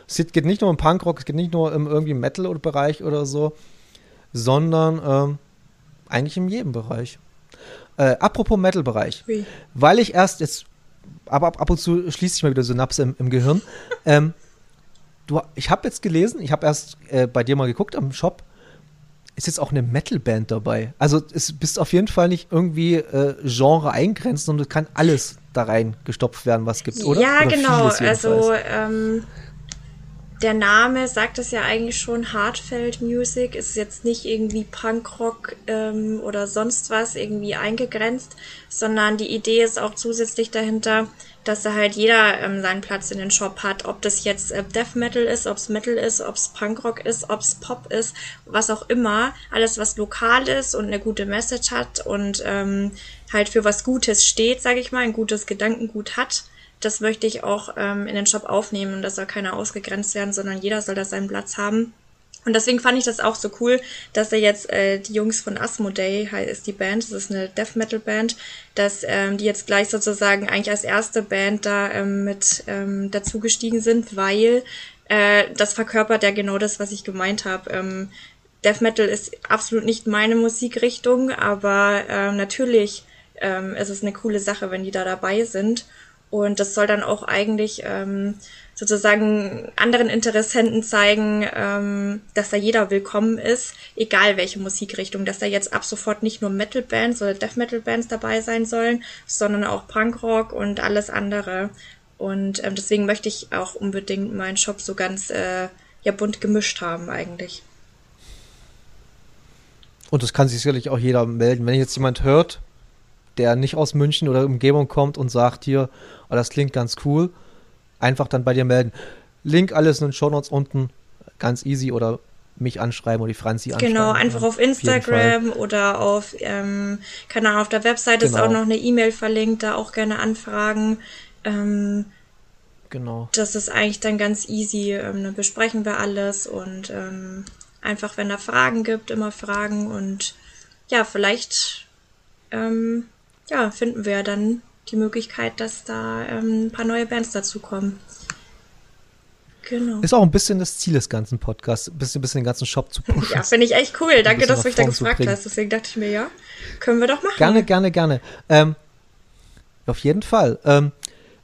es geht nicht nur im Punkrock, es geht nicht nur im irgendwie Metal-Bereich oder so, sondern ähm, eigentlich in jedem Bereich. Äh, apropos Metal-Bereich. Weil ich erst jetzt, aber ab, ab und zu schließt sich mal wieder Synapse im, im Gehirn. ähm, du, ich habe jetzt gelesen, ich habe erst äh, bei dir mal geguckt am Shop, ist jetzt auch eine Metal-Band dabei. Also es bist auf jeden Fall nicht irgendwie äh, Genre eingrenzt, sondern es kann alles da rein gestopft werden, was gibt, oder? Ja, oder genau. Also ähm, der Name sagt es ja eigentlich schon, Heartfelt Music. Ist jetzt nicht irgendwie Punkrock ähm, oder sonst was irgendwie eingegrenzt, sondern die Idee ist auch zusätzlich dahinter, dass da halt jeder ähm, seinen Platz in den Shop hat, ob das jetzt äh, Death Metal ist, ob es Metal ist, ob es Punkrock ist, ob es Pop ist, was auch immer, alles was lokal ist und eine gute Message hat und ähm, halt für was Gutes steht, sage ich mal, ein gutes Gedankengut hat das möchte ich auch ähm, in den Shop aufnehmen und das soll keiner ausgegrenzt werden, sondern jeder soll da seinen Platz haben. Und deswegen fand ich das auch so cool, dass er jetzt äh, die Jungs von Asmodee ist die Band, das ist eine Death Metal Band, dass ähm, die jetzt gleich sozusagen eigentlich als erste Band da ähm, mit ähm, dazugestiegen sind, weil äh, das verkörpert ja genau das, was ich gemeint habe. Ähm, Death Metal ist absolut nicht meine Musikrichtung, aber ähm, natürlich ähm, ist es eine coole Sache, wenn die da dabei sind. Und das soll dann auch eigentlich ähm, sozusagen anderen Interessenten zeigen, ähm, dass da jeder willkommen ist, egal welche Musikrichtung, dass da jetzt ab sofort nicht nur Metal-Bands oder Death-Metal-Bands dabei sein sollen, sondern auch Punkrock und alles andere. Und ähm, deswegen möchte ich auch unbedingt meinen Shop so ganz äh, ja bunt gemischt haben eigentlich. Und das kann sich sicherlich auch jeder melden. Wenn jetzt jemand hört, der nicht aus München oder Umgebung kommt und sagt hier, oh, das klingt ganz cool, einfach dann bei dir melden. Link alles in den Show Notes unten, ganz easy oder mich anschreiben oder die Franzi anschreiben. Genau, einfach auf Instagram auf oder auf, ähm, keine Ahnung, auf der Website genau. ist auch noch eine E-Mail verlinkt, da auch gerne anfragen. Ähm, genau. Das ist eigentlich dann ganz easy, ähm, dann besprechen wir alles und ähm, einfach, wenn da Fragen gibt, immer fragen und ja, vielleicht ähm, ja, finden wir dann die Möglichkeit, dass da ähm, ein paar neue Bands dazukommen. Genau. Ist auch ein bisschen das Ziel des ganzen Podcasts, ein bisschen, bisschen den ganzen Shop zu pushen. Ja, finde ich echt cool. Danke, dass du mich da gefragt hast. Deswegen dachte ich mir, ja, können wir doch machen. Gerne, gerne, gerne. Ähm, auf jeden Fall. Ähm,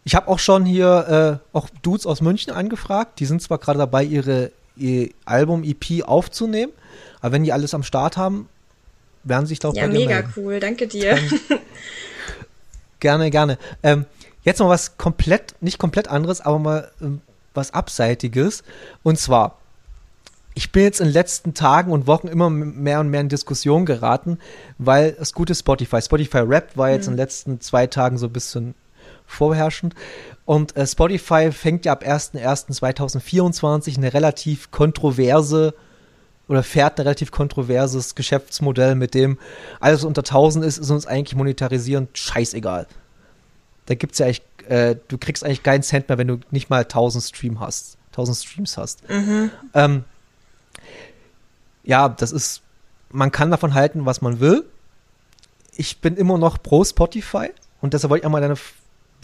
ich habe auch schon hier äh, auch Dudes aus München angefragt. Die sind zwar gerade dabei, ihre ihr Album EP aufzunehmen, aber wenn die alles am Start haben, werden sich, glaube ich, Ja, mega cool. Danke dir. gerne, gerne. Ähm, jetzt noch was komplett, nicht komplett anderes, aber mal ähm, was Abseitiges. Und zwar, ich bin jetzt in den letzten Tagen und Wochen immer mehr und mehr in Diskussion geraten, weil das gute Spotify, Spotify Rap war jetzt mhm. in den letzten zwei Tagen so ein bisschen vorherrschend. Und äh, Spotify fängt ja ab 01.01.2024 eine relativ kontroverse oder fährt ein relativ kontroverses Geschäftsmodell, mit dem alles unter 1000 ist, ist uns eigentlich monetarisieren scheißegal. Da gibt's ja eigentlich, äh, du kriegst eigentlich keinen Cent mehr, wenn du nicht mal 1000 Stream hast, 1000 Streams hast. Mhm. Ähm, ja, das ist, man kann davon halten, was man will. Ich bin immer noch pro Spotify und deshalb wollte ich einmal deine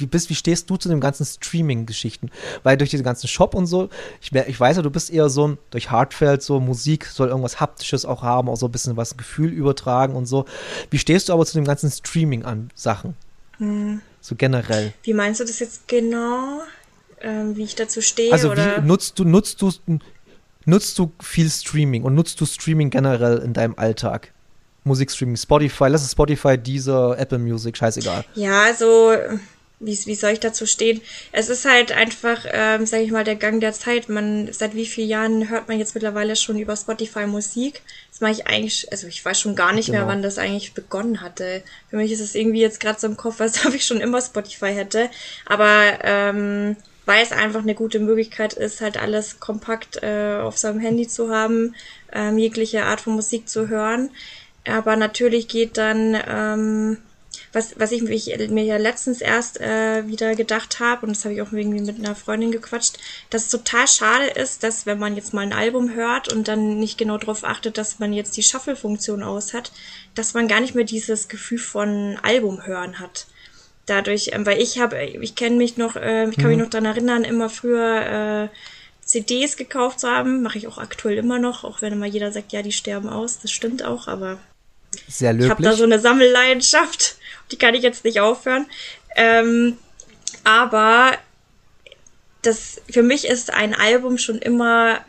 wie bist, wie stehst du zu den ganzen Streaming-Geschichten? Weil durch diesen ganzen Shop und so, ich, ich weiß ja, du bist eher so ein, durch Hardfeld, so Musik soll irgendwas Haptisches auch haben, auch so ein bisschen was Gefühl übertragen und so. Wie stehst du aber zu dem ganzen Streaming an Sachen? Hm. So generell. Wie meinst du das jetzt genau? Ähm, wie ich dazu stehe? Also oder? wie nutzt du, nutzt du, nutzt du viel Streaming und nutzt du Streaming generell in deinem Alltag? Musikstreaming, Spotify, lass es Spotify, dieser Apple Music, scheißegal. Ja, also wie, wie soll ich dazu stehen? Es ist halt einfach, ähm, sage ich mal, der Gang der Zeit. Man, seit wie vielen Jahren hört man jetzt mittlerweile schon über Spotify Musik? Das mache ich eigentlich, also ich weiß schon gar nicht genau. mehr, wann das eigentlich begonnen hatte. Für mich ist es irgendwie jetzt gerade so im Kopf, als ob ich schon immer Spotify hätte. Aber ähm, weil es einfach eine gute Möglichkeit ist, halt alles kompakt äh, auf seinem Handy zu haben, ähm, jegliche Art von Musik zu hören. Aber natürlich geht dann ähm, was, was ich mich, mir ja letztens erst äh, wieder gedacht habe, und das habe ich auch irgendwie mit einer Freundin gequatscht, dass es total schade ist, dass wenn man jetzt mal ein Album hört und dann nicht genau darauf achtet, dass man jetzt die Shuffle-Funktion aus hat, dass man gar nicht mehr dieses Gefühl von Album hören hat. Dadurch, ähm, weil ich habe, ich kenne mich noch, äh, ich kann mhm. mich noch daran erinnern, immer früher äh, CDs gekauft zu haben, mache ich auch aktuell immer noch, auch wenn immer jeder sagt, ja, die sterben aus, das stimmt auch, aber sehr löblich. Ich habe da so eine Sammelleidenschaft, die kann ich jetzt nicht aufhören. Ähm, aber das für mich ist ein Album schon immer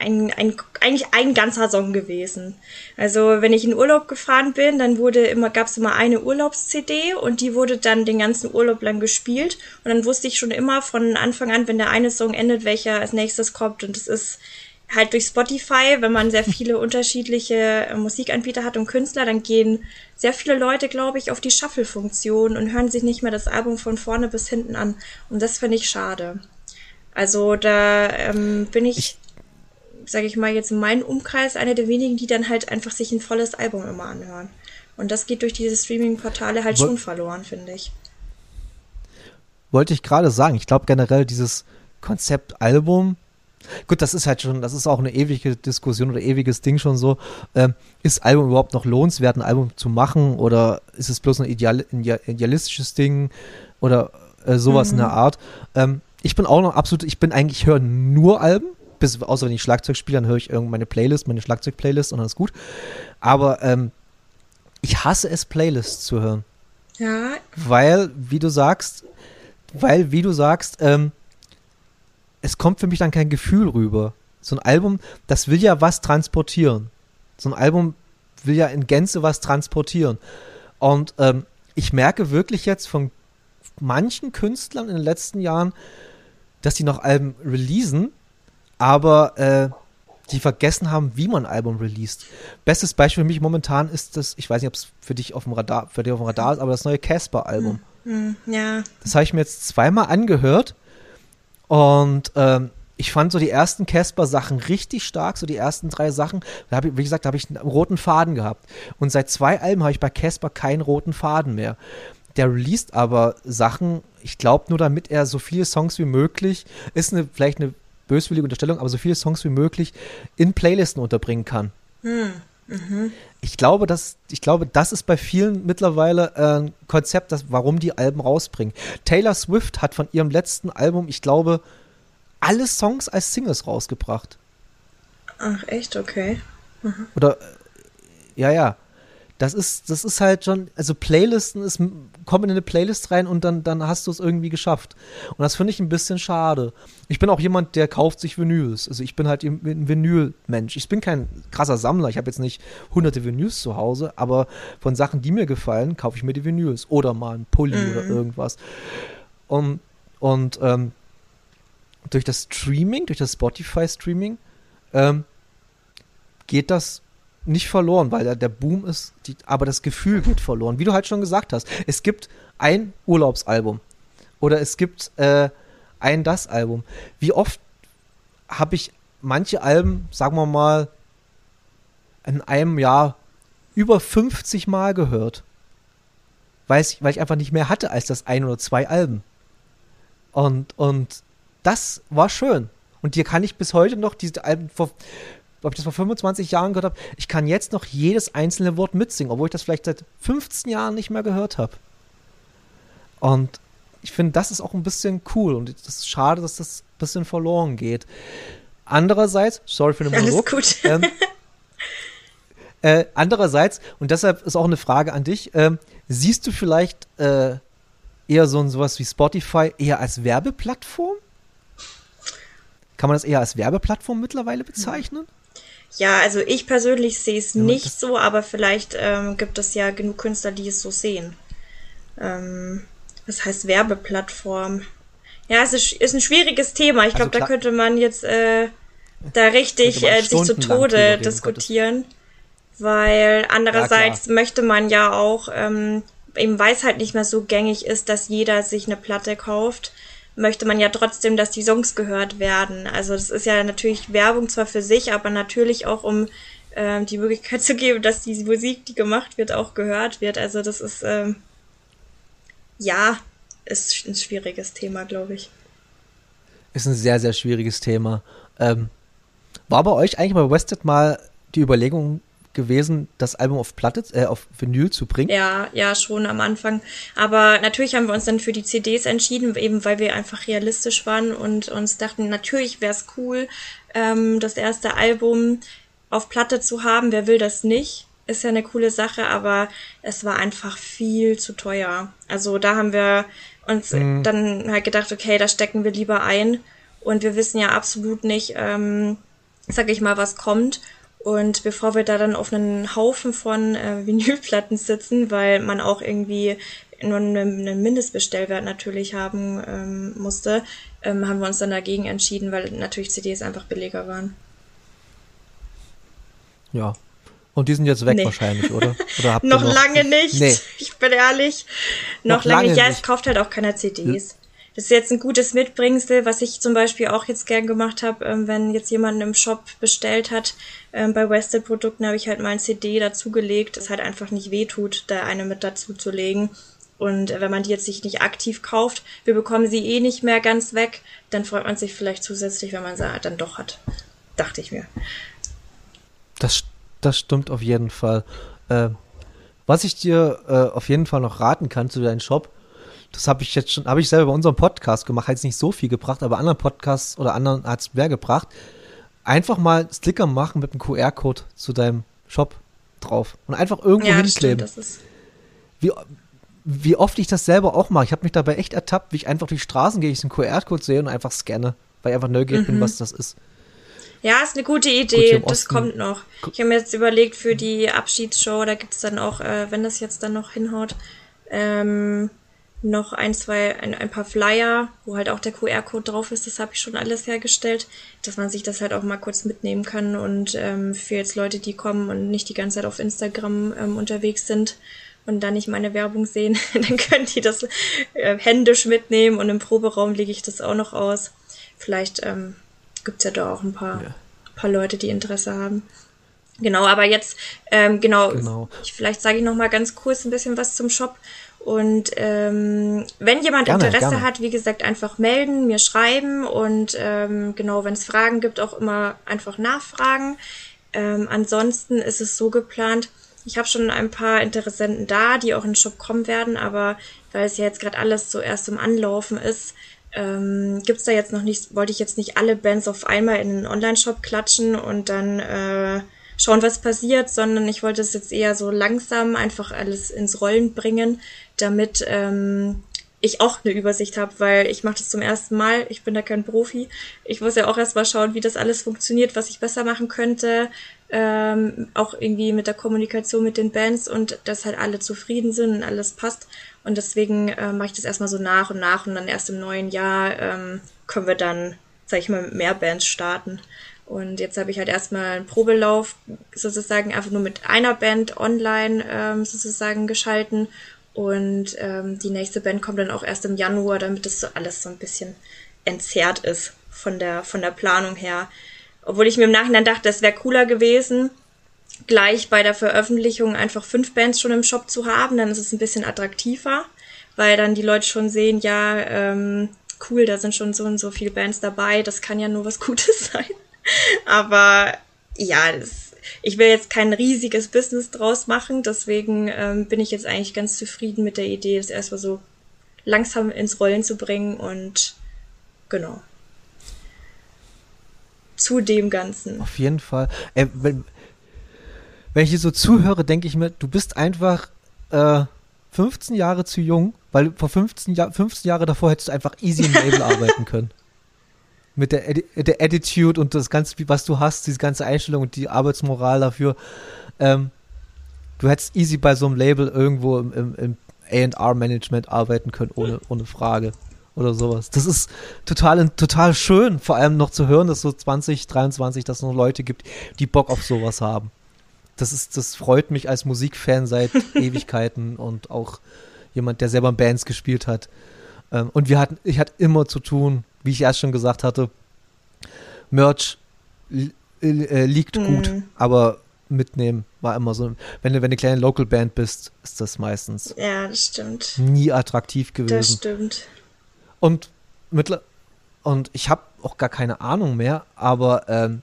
ein, ein, eigentlich ein ganzer Song gewesen. Also wenn ich in Urlaub gefahren bin, dann wurde immer, gab es immer eine Urlaubs-CD und die wurde dann den ganzen Urlaub lang gespielt. Und dann wusste ich schon immer von Anfang an, wenn der eine Song endet, welcher als nächstes kommt. Und es ist halt durch Spotify, wenn man sehr viele unterschiedliche äh, Musikanbieter hat und Künstler, dann gehen sehr viele Leute, glaube ich, auf die Shuffle-Funktion und hören sich nicht mehr das Album von vorne bis hinten an. Und das finde ich schade. Also da ähm, bin ich, ich sage ich mal, jetzt in meinem Umkreis einer der wenigen, die dann halt einfach sich ein volles Album immer anhören. Und das geht durch diese Streaming-Portale halt Woll schon verloren, finde ich. Wollte ich gerade sagen. Ich glaube generell dieses Konzept Album Gut, das ist halt schon, das ist auch eine ewige Diskussion oder ewiges Ding schon so. Ähm, ist Album überhaupt noch lohnenswert, ein Album zu machen oder ist es bloß ein, Ideal, ein idealistisches Ding oder äh, sowas mhm. in der mhm. Art? Ähm, ich bin auch noch absolut, ich bin eigentlich, ich höre nur Alben, bis, außer wenn ich Schlagzeug spiele, dann höre ich irgendwann meine Playlist, meine Schlagzeug-Playlist und dann ist gut. Aber ähm, ich hasse es, Playlists zu hören. Ja. Weil, wie du sagst, weil, wie du sagst, ähm, es kommt für mich dann kein Gefühl rüber. So ein Album, das will ja was transportieren. So ein Album will ja in Gänze was transportieren. Und ähm, ich merke wirklich jetzt von manchen Künstlern in den letzten Jahren, dass die noch Alben releasen, aber äh, die vergessen haben, wie man ein Album released. Bestes Beispiel für mich momentan ist das, ich weiß nicht, ob es für dich auf dem Radar, für dich auf dem Radar ist, aber das neue Casper-Album. Hm, hm, ja. Das habe ich mir jetzt zweimal angehört und ähm, ich fand so die ersten Casper-Sachen richtig stark, so die ersten drei Sachen. Da ich, wie gesagt, da habe ich einen roten Faden gehabt. Und seit zwei Alben habe ich bei Casper keinen roten Faden mehr. Der released aber Sachen, ich glaube nur damit er so viele Songs wie möglich, ist eine, vielleicht eine böswillige Unterstellung, aber so viele Songs wie möglich in Playlisten unterbringen kann. Hm. Mhm. Ich glaube, dass, ich glaube, das ist bei vielen mittlerweile äh, ein Konzept, das, warum die Alben rausbringen. Taylor Swift hat von ihrem letzten Album, ich glaube, alle Songs als Singles rausgebracht. Ach, echt? Okay. Mhm. Oder, äh, ja, ja das ist, das ist halt schon, also Playlisten ist, komm in eine Playlist rein und dann, dann hast du es irgendwie geschafft. Und das finde ich ein bisschen schade. Ich bin auch jemand, der kauft sich Vinyls. Also ich bin halt ein Vinyl-Mensch. Ich bin kein krasser Sammler. Ich habe jetzt nicht hunderte Vinyls zu Hause, aber von Sachen, die mir gefallen, kaufe ich mir die Vinyls. Oder mal ein Pulli mhm. oder irgendwas. Und, und ähm, durch das Streaming, durch das Spotify-Streaming, ähm, geht das nicht verloren, weil der, Boom ist, die, aber das Gefühl geht verloren. Wie du halt schon gesagt hast, es gibt ein Urlaubsalbum oder es gibt äh, ein das Album. Wie oft habe ich manche Alben, sagen wir mal, in einem Jahr über 50 Mal gehört, weil ich, weil ich einfach nicht mehr hatte als das ein oder zwei Alben. Und, und das war schön. Und dir kann ich bis heute noch diese Alben vor ob ich das vor 25 Jahren gehört habe, ich kann jetzt noch jedes einzelne Wort mitsingen, obwohl ich das vielleicht seit 15 Jahren nicht mehr gehört habe. Und ich finde, das ist auch ein bisschen cool und es ist schade, dass das ein bisschen verloren geht. Andererseits, sorry für den Monolog. Alles gut. Ähm, äh, andererseits, und deshalb ist auch eine Frage an dich, ähm, siehst du vielleicht äh, eher so sowas wie Spotify eher als Werbeplattform? kann man das eher als Werbeplattform mittlerweile bezeichnen? Ja, also ich persönlich sehe es ja, nicht so, aber vielleicht ähm, gibt es ja genug Künstler, die es so sehen. Ähm, was heißt Werbeplattform? Ja, es ist, ist ein schwieriges Thema. Ich glaube, also da könnte man jetzt äh, da richtig äh, sich zu Tode diskutieren. Weil andererseits ja, möchte man ja auch, ähm, eben weil es halt nicht mehr so gängig ist, dass jeder sich eine Platte kauft, möchte man ja trotzdem, dass die Songs gehört werden. Also das ist ja natürlich Werbung zwar für sich, aber natürlich auch um ähm, die Möglichkeit zu geben, dass die Musik, die gemacht wird, auch gehört wird. Also das ist ähm, ja ist ein schwieriges Thema, glaube ich. Ist ein sehr, sehr schwieriges Thema. Ähm, war bei euch eigentlich bei Wested mal die Überlegung gewesen, das Album auf Platte, äh, auf Vinyl zu bringen? Ja, ja, schon am Anfang. Aber natürlich haben wir uns dann für die CDs entschieden, eben weil wir einfach realistisch waren und uns dachten, natürlich wäre es cool, ähm, das erste Album auf Platte zu haben. Wer will das nicht? Ist ja eine coole Sache, aber es war einfach viel zu teuer. Also da haben wir uns mhm. dann halt gedacht, okay, da stecken wir lieber ein. Und wir wissen ja absolut nicht, ähm, sag ich mal, was kommt. Und bevor wir da dann auf einen Haufen von äh, Vinylplatten sitzen, weil man auch irgendwie nur einen Mindestbestellwert natürlich haben ähm, musste, ähm, haben wir uns dann dagegen entschieden, weil natürlich CDs einfach billiger waren. Ja. Und die sind jetzt weg nee. wahrscheinlich, oder? oder noch, noch, lange nicht. Nee. Ich bin ehrlich. Noch, noch lange nicht. Ja, es kauft halt auch keiner CDs. Das ist jetzt ein gutes Mitbringsel, was ich zum Beispiel auch jetzt gern gemacht habe, ähm, wenn jetzt jemand im Shop bestellt hat. Ähm, bei Wested Produkten habe ich halt mal ein CD dazugelegt, das halt einfach nicht wehtut, da eine mit dazu zu legen. Und wenn man die jetzt sich nicht aktiv kauft, wir bekommen sie eh nicht mehr ganz weg, dann freut man sich vielleicht zusätzlich, wenn man sie dann doch hat. Dachte ich mir. Das, das stimmt auf jeden Fall. Äh, was ich dir äh, auf jeden Fall noch raten kann zu deinem Shop, das habe ich jetzt schon, habe ich selber bei unserem Podcast gemacht, hat es nicht so viel gebracht, aber anderen Podcasts oder anderen hat es mehr gebracht. Einfach mal Sticker machen mit einem QR-Code zu deinem Shop drauf und einfach irgendwo ja, hinkleben. Stimmt, wie, wie oft ich das selber auch mache. Ich habe mich dabei echt ertappt, wie ich einfach durch Straßen gehe, ich den QR-Code sehe und einfach scanne, weil ich einfach neugierig mhm. bin, was das ist. Ja, ist eine gute Idee. Gut, das kommt noch. Ich habe mir jetzt überlegt, für die Abschiedsshow, da gibt es dann auch, äh, wenn das jetzt dann noch hinhaut, ähm, noch ein, zwei, ein, ein paar Flyer, wo halt auch der QR-Code drauf ist. Das habe ich schon alles hergestellt, dass man sich das halt auch mal kurz mitnehmen kann. Und ähm, für jetzt Leute, die kommen und nicht die ganze Zeit auf Instagram ähm, unterwegs sind und da nicht meine Werbung sehen, dann können die das äh, händisch mitnehmen und im Proberaum lege ich das auch noch aus. Vielleicht ähm, gibt's ja da auch ein paar, ja. paar Leute, die Interesse haben. Genau, aber jetzt, ähm, genau, genau. Ich, vielleicht sage ich noch mal ganz kurz ein bisschen was zum Shop. Und ähm, wenn jemand gerne, Interesse gerne. hat, wie gesagt, einfach melden, mir schreiben und ähm, genau, wenn es Fragen gibt, auch immer einfach nachfragen. Ähm, ansonsten ist es so geplant, ich habe schon ein paar Interessenten da, die auch in den Shop kommen werden, aber weil es ja jetzt gerade alles so erst im Anlaufen ist, ähm, gibt da jetzt noch nicht, wollte ich jetzt nicht alle Bands auf einmal in den Online-Shop klatschen und dann äh, schauen, was passiert, sondern ich wollte es jetzt eher so langsam einfach alles ins Rollen bringen, damit ähm, ich auch eine Übersicht habe, weil ich mache das zum ersten Mal, ich bin da kein Profi. Ich muss ja auch erstmal schauen, wie das alles funktioniert, was ich besser machen könnte, ähm, auch irgendwie mit der Kommunikation mit den Bands und dass halt alle zufrieden sind und alles passt. Und deswegen äh, mache ich das erstmal so nach und nach und dann erst im neuen Jahr ähm, können wir dann, sag ich mal, mit mehr Bands starten. Und jetzt habe ich halt erstmal einen Probelauf sozusagen einfach nur mit einer Band online ähm, sozusagen geschalten. Und ähm, die nächste Band kommt dann auch erst im Januar, damit das so alles so ein bisschen entzerrt ist von der, von der Planung her. Obwohl ich mir im Nachhinein dachte, es wäre cooler gewesen, gleich bei der Veröffentlichung einfach fünf Bands schon im Shop zu haben. Dann ist es ein bisschen attraktiver, weil dann die Leute schon sehen, ja, ähm, cool, da sind schon so und so viele Bands dabei, das kann ja nur was Gutes sein. Aber ja, das, ich will jetzt kein riesiges Business draus machen, deswegen ähm, bin ich jetzt eigentlich ganz zufrieden mit der Idee, das erstmal so langsam ins Rollen zu bringen und genau. Zu dem Ganzen. Auf jeden Fall. Äh, wenn, wenn ich hier so zuhöre, denke ich mir, du bist einfach äh, 15 Jahre zu jung, weil vor 15, Jahr, 15 Jahre davor hättest du einfach easy im Label arbeiten können. Mit der, der Attitude und das ganze, was du hast, diese ganze Einstellung und die Arbeitsmoral dafür. Ähm, du hättest easy bei so einem Label irgendwo im, im, im A&R-Management arbeiten können, ohne, ohne Frage oder sowas. Das ist total, total schön, vor allem noch zu hören, dass so 2023, dass es noch Leute gibt, die Bock auf sowas haben. Das ist, das freut mich als Musikfan seit Ewigkeiten und auch jemand, der selber Bands gespielt hat. Ähm, und wir hatten, ich hatte immer zu tun, wie ich erst schon gesagt hatte, Merch äh, liegt mhm. gut, aber mitnehmen war immer so. Wenn du, wenn du eine kleine Local Band bist, ist das meistens. Ja, das stimmt. Nie attraktiv gewesen. Das stimmt. Und mittler und ich habe auch gar keine Ahnung mehr, aber ähm,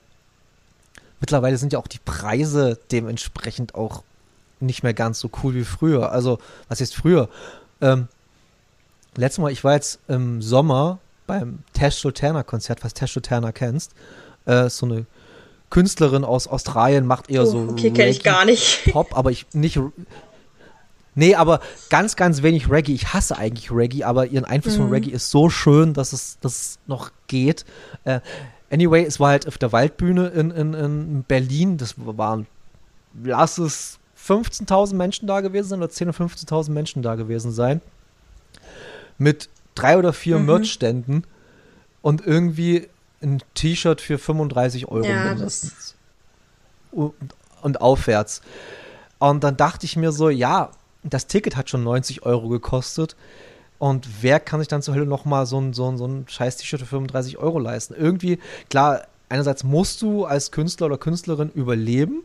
mittlerweile sind ja auch die Preise dementsprechend auch nicht mehr ganz so cool wie früher. Also, was ist früher? Ähm, letztes Mal, ich war jetzt im Sommer beim Tash Sultana Konzert, was Tash Sultana kennst. Äh, so eine Künstlerin aus Australien macht eher oh, so okay, kenne ich gar nicht. Pop, aber ich nicht Nee, aber ganz, ganz wenig Reggae. Ich hasse eigentlich Reggae, aber ihren Einfluss mhm. von Reggae ist so schön, dass es, dass es noch geht. Äh, anyway, es war halt auf der Waldbühne in, in, in Berlin. Das waren, lass es 15.000 Menschen da gewesen sein oder 10.000 oder 15.000 Menschen da gewesen sein. Mit drei oder vier mhm. Merch-Ständen und irgendwie ein T-Shirt für 35 Euro ja, mindestens. Und, und aufwärts. Und dann dachte ich mir so, ja, das Ticket hat schon 90 Euro gekostet. Und wer kann sich dann zur Hölle nochmal so ein, so ein, so ein scheiß T-Shirt für 35 Euro leisten? Irgendwie, klar, einerseits musst du als Künstler oder Künstlerin überleben.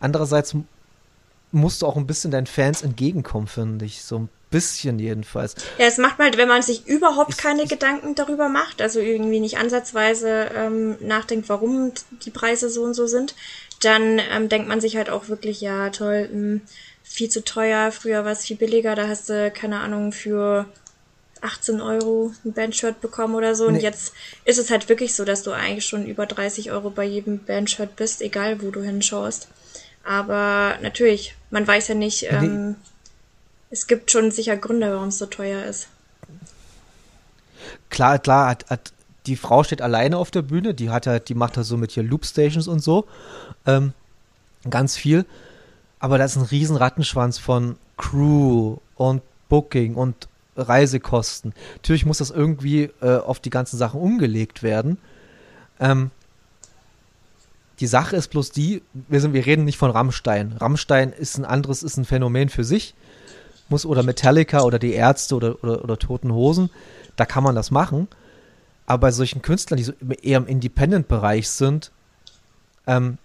Andererseits musst du auch ein bisschen deinen Fans entgegenkommen, finde ich. So ein bisschen jedenfalls. Ja, es macht halt, wenn man sich überhaupt ich, keine ich, Gedanken darüber macht, also irgendwie nicht ansatzweise ähm, nachdenkt, warum die Preise so und so sind, dann ähm, denkt man sich halt auch wirklich, ja, toll, mh, hm, viel zu teuer, früher war es viel billiger, da hast du, keine Ahnung, für 18 Euro ein Bandshirt bekommen oder so. Nee. Und jetzt ist es halt wirklich so, dass du eigentlich schon über 30 Euro bei jedem Bandshirt bist, egal wo du hinschaust. Aber natürlich, man weiß ja nicht, ähm, es gibt schon sicher Gründe, warum es so teuer ist. Klar, klar, hat, hat, die Frau steht alleine auf der Bühne, die hat halt, die macht halt so mit hier Loopstations und so. Ähm, ganz viel. Aber da ist ein riesen Rattenschwanz von Crew und Booking und Reisekosten. Natürlich muss das irgendwie äh, auf die ganzen Sachen umgelegt werden. Ähm, die Sache ist bloß die, wir, sind, wir reden nicht von Rammstein. Rammstein ist ein anderes, ist ein Phänomen für sich. Muss oder Metallica oder die Ärzte oder, oder, oder Toten Hosen, da kann man das machen. Aber bei solchen Künstlern, die so eher im Independent-Bereich sind, ähm,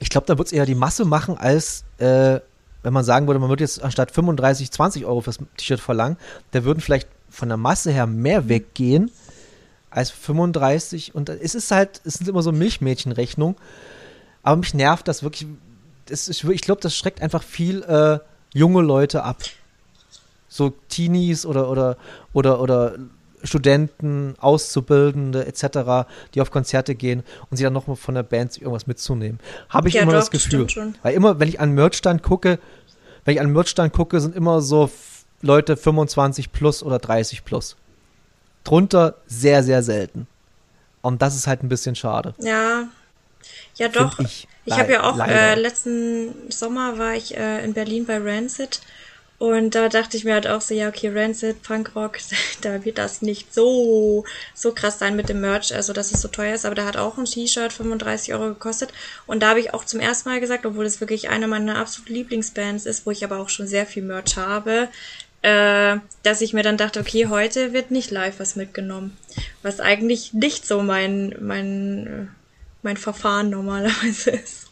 ich glaube, da wird es eher die Masse machen, als äh, wenn man sagen würde, man würde jetzt anstatt 35, 20 Euro fürs T-Shirt verlangen, da würden vielleicht von der Masse her mehr weggehen als 35. Und es ist halt, es sind immer so Milchmädchenrechnung. Aber mich nervt das wirklich. Das ist, ich glaube, das schreckt einfach viel äh, junge Leute ab. So Teenies oder, oder, oder, oder Studenten, Auszubildende etc., die auf Konzerte gehen und sie dann nochmal von der Band irgendwas mitzunehmen. Habe ich ja, immer doch, das Gefühl. Weil immer, wenn ich an Merchstand gucke, wenn ich an Merchstand gucke, sind immer so Leute 25 plus oder 30 plus. Drunter sehr, sehr selten. Und das ist halt ein bisschen schade. Ja. Ja, doch. Find ich ich habe ja auch äh, letzten Sommer war ich äh, in Berlin bei Rancid und da dachte ich mir halt auch so, ja, okay, Rancid, Punkrock, da wird das nicht so, so krass sein mit dem Merch, also dass es so teuer ist, aber da hat auch ein T-Shirt 35 Euro gekostet. Und da habe ich auch zum ersten Mal gesagt, obwohl es wirklich eine meiner absoluten Lieblingsbands ist, wo ich aber auch schon sehr viel Merch habe, äh, dass ich mir dann dachte, okay, heute wird nicht live was mitgenommen. Was eigentlich nicht so mein, mein, mein Verfahren normalerweise ist.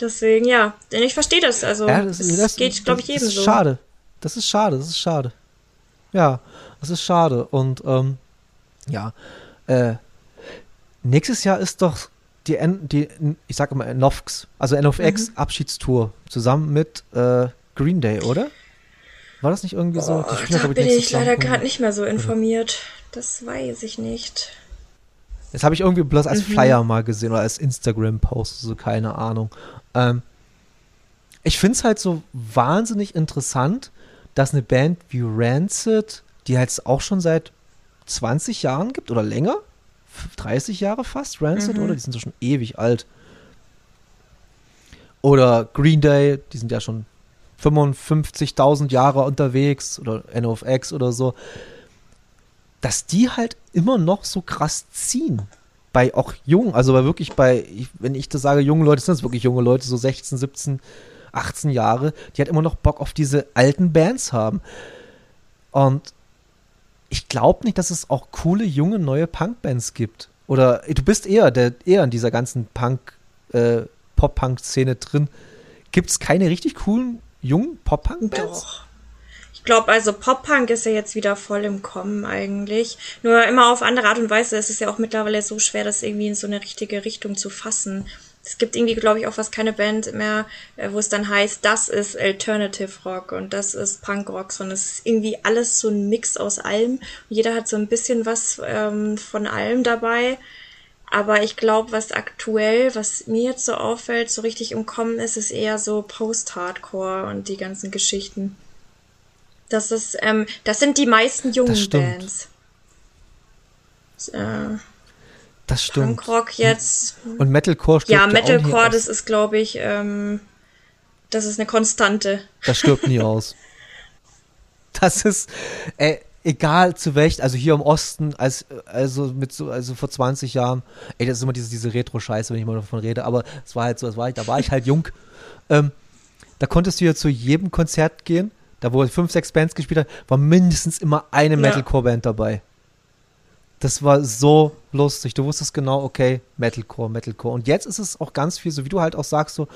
Deswegen, ja. Denn ich verstehe das. Also, ja, das, es das, geht, glaube ich, jedem so. Das ist schade. Das ist schade, das ist schade. Ja, das ist schade. Und, ähm, ja. Äh, nächstes Jahr ist doch die, N, die ich sag immer NOFX, also NOFX mhm. Abschiedstour zusammen mit äh, Green Day, oder? War das nicht irgendwie so? Da bin ich leider gerade nicht mehr so informiert. Das weiß ich nicht. Das habe ich irgendwie bloß als mhm. Flyer mal gesehen oder als Instagram-Post, so keine Ahnung. Ähm, ich finde es halt so wahnsinnig interessant, dass eine Band wie Rancid, die halt auch schon seit 20 Jahren gibt oder länger. 30 Jahre fast, Rancid, mhm. oder? Die sind ja schon ewig alt. Oder Green Day, die sind ja schon 55.000 Jahre unterwegs oder NOFX oder so. Dass die halt immer noch so krass ziehen. Bei auch jungen, also bei wirklich bei, wenn ich das sage, junge Leute, sind das wirklich junge Leute, so 16, 17, 18 Jahre, die halt immer noch Bock auf diese alten Bands haben. Und ich glaube nicht, dass es auch coole, junge, neue Punkbands gibt. Oder du bist eher, der, eher in dieser ganzen Punk, äh, Pop-Punk-Szene drin. Gibt es keine richtig coolen, jungen Pop-Punk-Bands? Doch. Ich glaube, also Pop-Punk ist ja jetzt wieder voll im Kommen eigentlich. Nur immer auf andere Art und Weise. Es ist ja auch mittlerweile so schwer, das irgendwie in so eine richtige Richtung zu fassen. Es gibt irgendwie, glaube ich, auch fast keine Band mehr, äh, wo es dann heißt, das ist Alternative Rock und das ist Punk Rock, sondern es ist irgendwie alles so ein Mix aus allem. Jeder hat so ein bisschen was ähm, von allem dabei. Aber ich glaube, was aktuell, was mir jetzt so auffällt, so richtig im Kommen ist, ist eher so Post-Hardcore und die ganzen Geschichten. Das ist, ähm, das sind die meisten jungen Bands. Äh, das stimmt. Punkrock jetzt. Und Metalcore stirbt Ja, Metalcore, das ist, glaube ich, ähm, das ist eine Konstante. Das stirbt nie aus. Das ist, ey, egal zu welchem, also hier im Osten, als, also mit so, also vor 20 Jahren, ey, das ist immer diese, diese Retro-Scheiße, wenn ich mal davon rede, aber es war halt so, war ich, da war ich halt jung. Ähm, da konntest du ja zu jedem Konzert gehen, da wo fünf, sechs Bands gespielt hat, war mindestens immer eine Metalcore-Band dabei. Das war so lustig. Du wusstest genau, okay, Metalcore, Metalcore. Und jetzt ist es auch ganz viel, so wie du halt auch sagst, so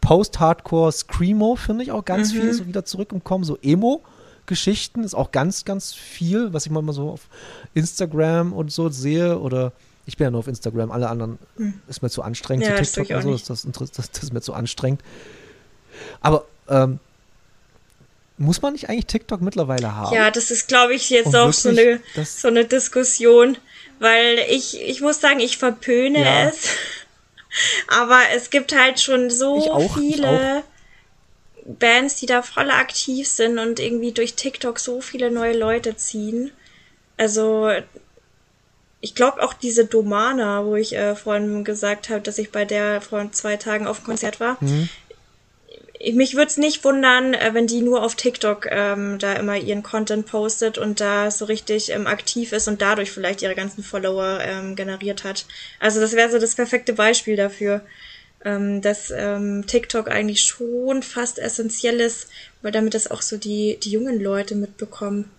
Post-Hardcore, Screamo finde ich auch ganz mhm. viel so wieder zurück im Kommen. So Emo-Geschichten ist auch ganz, ganz viel, was ich mal so auf Instagram und so sehe. Oder ich bin ja nur auf Instagram, alle anderen mhm. ist mir zu anstrengend. Ja, zu TikTok und so, das, das, das, das ist mir zu anstrengend. Aber ähm, muss man nicht eigentlich TikTok mittlerweile haben? Ja, das ist, glaube ich, jetzt Und auch so eine, so eine Diskussion, weil ich, ich muss sagen, ich verpöne ja. es. Aber es gibt halt schon so auch, viele Bands, die da voll aktiv sind und irgendwie durch TikTok so viele neue Leute ziehen. Also, ich glaube auch diese Domana, wo ich äh, vorhin gesagt habe, dass ich bei der vor zwei Tagen auf dem Konzert war, mhm mich würde es nicht wundern, äh, wenn die nur auf TikTok ähm, da immer ihren Content postet und da so richtig ähm, aktiv ist und dadurch vielleicht ihre ganzen Follower ähm, generiert hat. Also das wäre so das perfekte Beispiel dafür, ähm, dass ähm, TikTok eigentlich schon fast essentiell ist, weil damit das auch so die, die jungen Leute mitbekommen.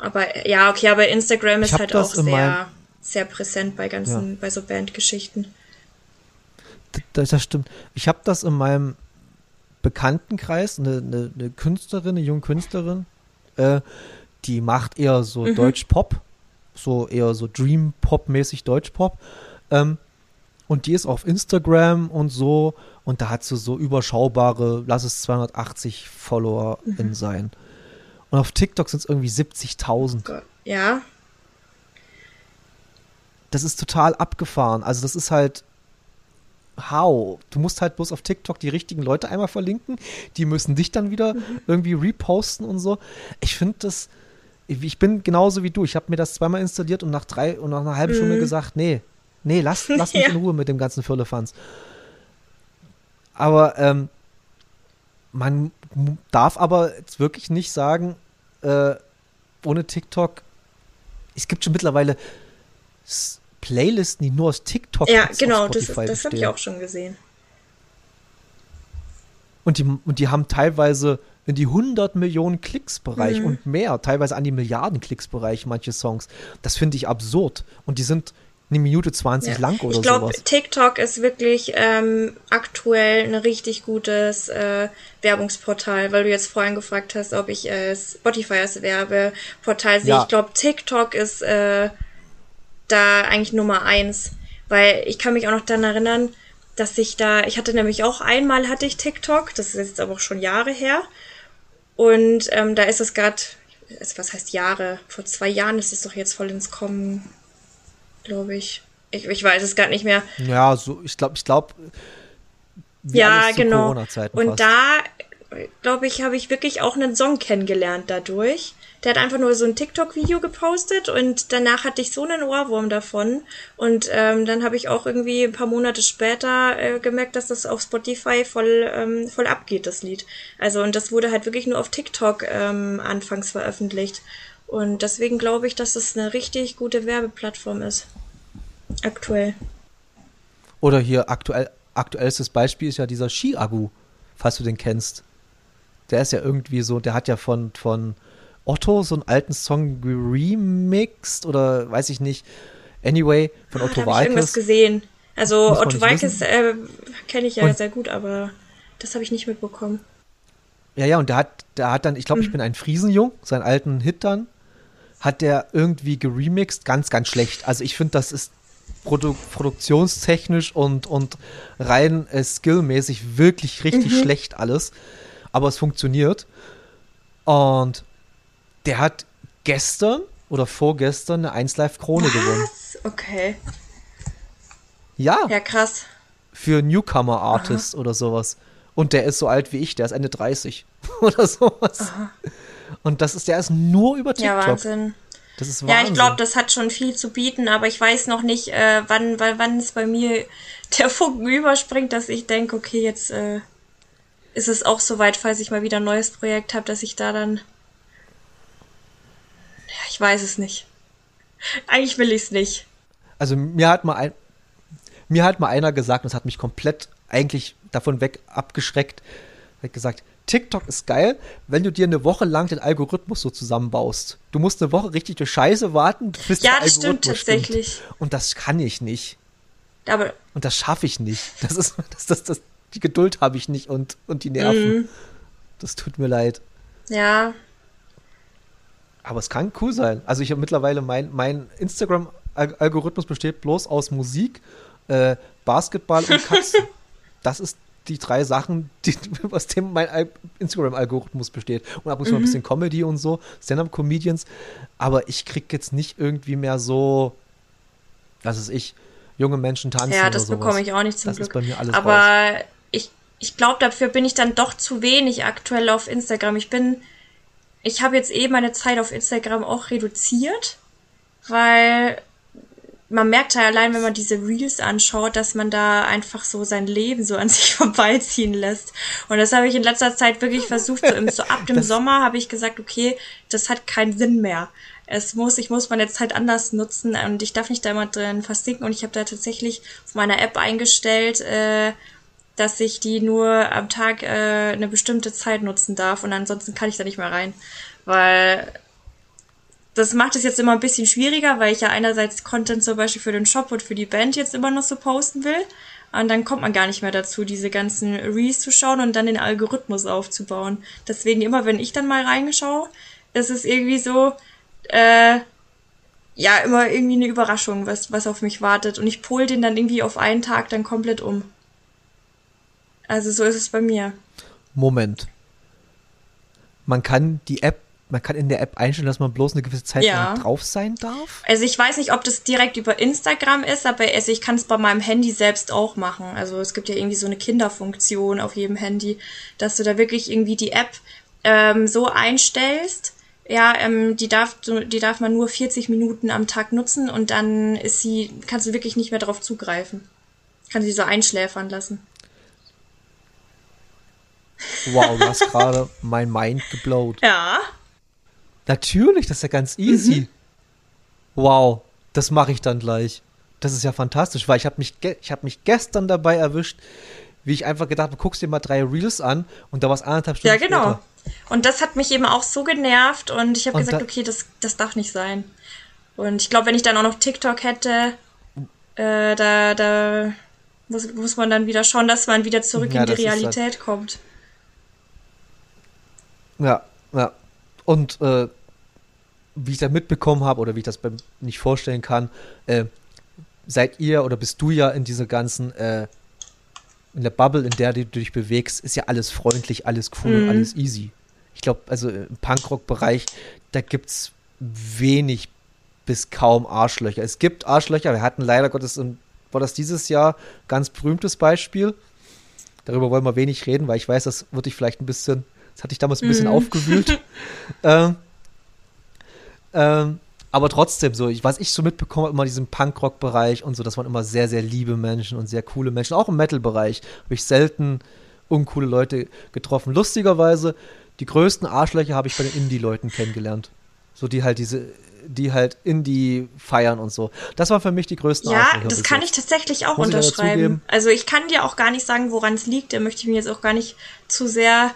Aber ja, okay, aber Instagram ist halt auch sehr, sehr präsent bei ganzen, ja. bei so Bandgeschichten das, das stimmt. Ich habe das in meinem Bekanntenkreis, eine, eine, eine, Künstlerin, eine junge Künstlerin, äh, die macht eher so mhm. Deutsch-Pop, so eher so Dream-Pop-mäßig Deutsch-Pop. Ähm, und die ist auf Instagram und so und da hat sie so überschaubare, lass es 280 Follower mhm. in sein. Und auf TikTok sind es irgendwie 70.000. Ja. Das ist total abgefahren. Also das ist halt, how? Du musst halt bloß auf TikTok die richtigen Leute einmal verlinken, die müssen dich dann wieder mhm. irgendwie reposten und so. Ich finde das, ich bin genauso wie du. Ich habe mir das zweimal installiert und nach drei und nach einer halben mhm. Stunde gesagt, nee, nee, lass, lass mich ja. in Ruhe mit dem ganzen Firlefanz. Aber ähm, man darf aber jetzt wirklich nicht sagen, äh, ohne TikTok, es gibt schon mittlerweile Playlisten, die nur aus TikTok Ja, genau, das, das habe ich auch schon gesehen. Und die, und die haben teilweise in die 100 Millionen Klicks-Bereich mhm. und mehr, teilweise an die Milliarden Klicks-Bereich manche Songs. Das finde ich absurd. Und die sind eine Minute 20 ja. lang oder ich glaub, sowas. Ich glaube, TikTok ist wirklich ähm, aktuell ein richtig gutes äh, Werbungsportal, weil du jetzt vorhin gefragt hast, ob ich äh, Spotify als Werbeportal sehe. Ja. Ich glaube, TikTok ist äh, da eigentlich Nummer eins. Weil ich kann mich auch noch daran erinnern, dass ich da, ich hatte nämlich auch einmal hatte ich TikTok, das ist jetzt aber auch schon Jahre her. Und ähm, da ist es gerade, was heißt Jahre? Vor zwei Jahren ist es doch jetzt voll ins Kommen, glaube ich. ich. Ich weiß es gerade nicht mehr. Ja, so, ich glaube, ich glaube. Ja, genau. Und fast. da, glaube ich, habe ich wirklich auch einen Song kennengelernt dadurch der hat einfach nur so ein TikTok-Video gepostet und danach hatte ich so einen Ohrwurm davon. Und ähm, dann habe ich auch irgendwie ein paar Monate später äh, gemerkt, dass das auf Spotify voll, ähm, voll abgeht, das Lied. Also und das wurde halt wirklich nur auf TikTok ähm, anfangs veröffentlicht. Und deswegen glaube ich, dass es eine richtig gute Werbeplattform ist. Aktuell. Oder hier aktuell, aktuellstes Beispiel ist ja dieser Ski-Agu, falls du den kennst. Der ist ja irgendwie so, der hat ja von, von Otto so einen alten Song remixed oder weiß ich nicht. Anyway, von ah, Otto Walkes. Ich irgendwas gesehen. Also Otto Walkes äh, kenne ich ja und, sehr gut, aber das habe ich nicht mitbekommen. Ja, ja, und der hat, der hat dann, ich glaube, hm. ich bin ein Friesenjung, seinen alten Hit dann, hat der irgendwie geremixed, ganz, ganz schlecht. Also ich finde, das ist Produ produktionstechnisch und, und rein äh, skillmäßig wirklich richtig mhm. schlecht alles. Aber es funktioniert. Und der hat gestern oder vorgestern eine 1 Live Krone gewonnen. Okay. Ja. Ja, krass. Für Newcomer Artist Aha. oder sowas. Und der ist so alt wie ich, der ist Ende 30 oder sowas. Aha. Und das ist, der ist nur über TikTok. Ja, Wahnsinn. Das ist Wahnsinn. Ja, ich glaube, das hat schon viel zu bieten, aber ich weiß noch nicht, äh, wann, weil, wann es bei mir der Funken überspringt, dass ich denke, okay, jetzt äh, ist es auch soweit, falls ich mal wieder ein neues Projekt habe, dass ich da dann. Ich weiß es nicht. Eigentlich will ich es nicht. Also mir hat mal ein, mir hat mal einer gesagt, und das hat mich komplett eigentlich davon weg abgeschreckt, hat gesagt, TikTok ist geil, wenn du dir eine Woche lang den Algorithmus so zusammenbaust. Du musst eine Woche richtig durch Scheiße warten, bis ja, der Algorithmus stimmt tatsächlich. Stimmt. Und das kann ich nicht. Aber und das schaffe ich nicht. Das ist das, das, das die Geduld habe ich nicht und und die Nerven. Mm. Das tut mir leid. Ja. Aber es kann cool sein. Also ich habe mittlerweile mein mein Instagram Algorithmus besteht bloß aus Musik, äh, Basketball und Katzen. das ist die drei Sachen, die, aus dem mein Instagram-Algorithmus besteht. Und ab und zu mhm. ein bisschen Comedy und so, Stand-up-Comedians. Aber ich krieg jetzt nicht irgendwie mehr so, was ist ich, junge Menschen tanzen. Ja, das bekomme ich auch nicht zum das Glück. Ist bei mir alles Aber raus. ich, ich glaube, dafür bin ich dann doch zu wenig aktuell auf Instagram. Ich bin, ich habe jetzt eh meine Zeit auf Instagram auch reduziert, weil man merkt ja allein, wenn man diese Reels anschaut, dass man da einfach so sein Leben so an sich vorbeiziehen lässt. Und das habe ich in letzter Zeit wirklich versucht. So, im, so ab dem das Sommer habe ich gesagt, okay, das hat keinen Sinn mehr. Es muss, ich muss meine Zeit anders nutzen und ich darf nicht da immer drin versinken. Und ich habe da tatsächlich auf meiner App eingestellt, äh, dass ich die nur am Tag äh, eine bestimmte Zeit nutzen darf und ansonsten kann ich da nicht mehr rein. Weil das macht es jetzt immer ein bisschen schwieriger, weil ich ja einerseits Content zum Beispiel für den Shop und für die Band jetzt immer noch so posten will. Und dann kommt man gar nicht mehr dazu, diese ganzen Reels zu schauen und dann den Algorithmus aufzubauen. Deswegen immer, wenn ich dann mal reingeschaue, ist es irgendwie so, äh, ja, immer irgendwie eine Überraschung, was, was auf mich wartet. Und ich pol den dann irgendwie auf einen Tag dann komplett um. Also so ist es bei mir. Moment. Man kann die App man kann in der App einstellen, dass man bloß eine gewisse Zeit ja. drauf sein darf? Also ich weiß nicht, ob das direkt über Instagram ist, aber also ich kann es bei meinem Handy selbst auch machen. Also es gibt ja irgendwie so eine Kinderfunktion auf jedem Handy, dass du da wirklich irgendwie die App ähm, so einstellst. Ja, ähm, die darf die darf man nur 40 Minuten am Tag nutzen und dann ist sie kannst du wirklich nicht mehr darauf zugreifen. Kann sie so einschläfern lassen. Wow, du hast gerade mein Mind geblowt. Ja. Natürlich, das ist ja ganz easy. Mhm. Wow, das mache ich dann gleich. Das ist ja fantastisch, weil ich habe mich, ich hab mich gestern dabei erwischt, wie ich einfach gedacht habe, guckst dir mal drei Reels an und da war es anderthalb Stunden Ja, genau. Später. Und das hat mich eben auch so genervt und ich habe gesagt, da, okay, das, das darf nicht sein. Und ich glaube, wenn ich dann auch noch TikTok hätte, äh, da, da muss, muss man dann wieder schauen, dass man wieder zurück ja, in die Realität halt kommt. Ja, ja. Und äh, wie ich das mitbekommen habe oder wie ich das nicht vorstellen kann, äh, seid ihr oder bist du ja in dieser ganzen, äh, in der Bubble, in der du dich bewegst, ist ja alles freundlich, alles cool mhm. und alles easy. Ich glaube, also im Punkrock-Bereich, da gibt es wenig bis kaum Arschlöcher. Es gibt Arschlöcher, wir hatten leider Gottes, war das dieses Jahr ganz berühmtes Beispiel. Darüber wollen wir wenig reden, weil ich weiß, das würde ich vielleicht ein bisschen, das hatte ich damals ein bisschen mm. aufgewühlt. ähm, Ähm, aber trotzdem so, ich, was ich so mitbekomme, immer diesen Punkrock-Bereich und so, das waren immer sehr, sehr liebe Menschen und sehr coole Menschen. Auch im Metal-Bereich habe ich selten uncoole Leute getroffen. Lustigerweise, die größten Arschlöcher habe ich bei den Indie-Leuten kennengelernt. So die halt diese, die halt Indie feiern und so. Das war für mich die größten Ja, das kann ich tatsächlich auch Muss ich unterschreiben. dazugeben. also ich kann dir auch gar nicht sagen, woran es liegt. Da möchte ich mich jetzt auch gar nicht zu sehr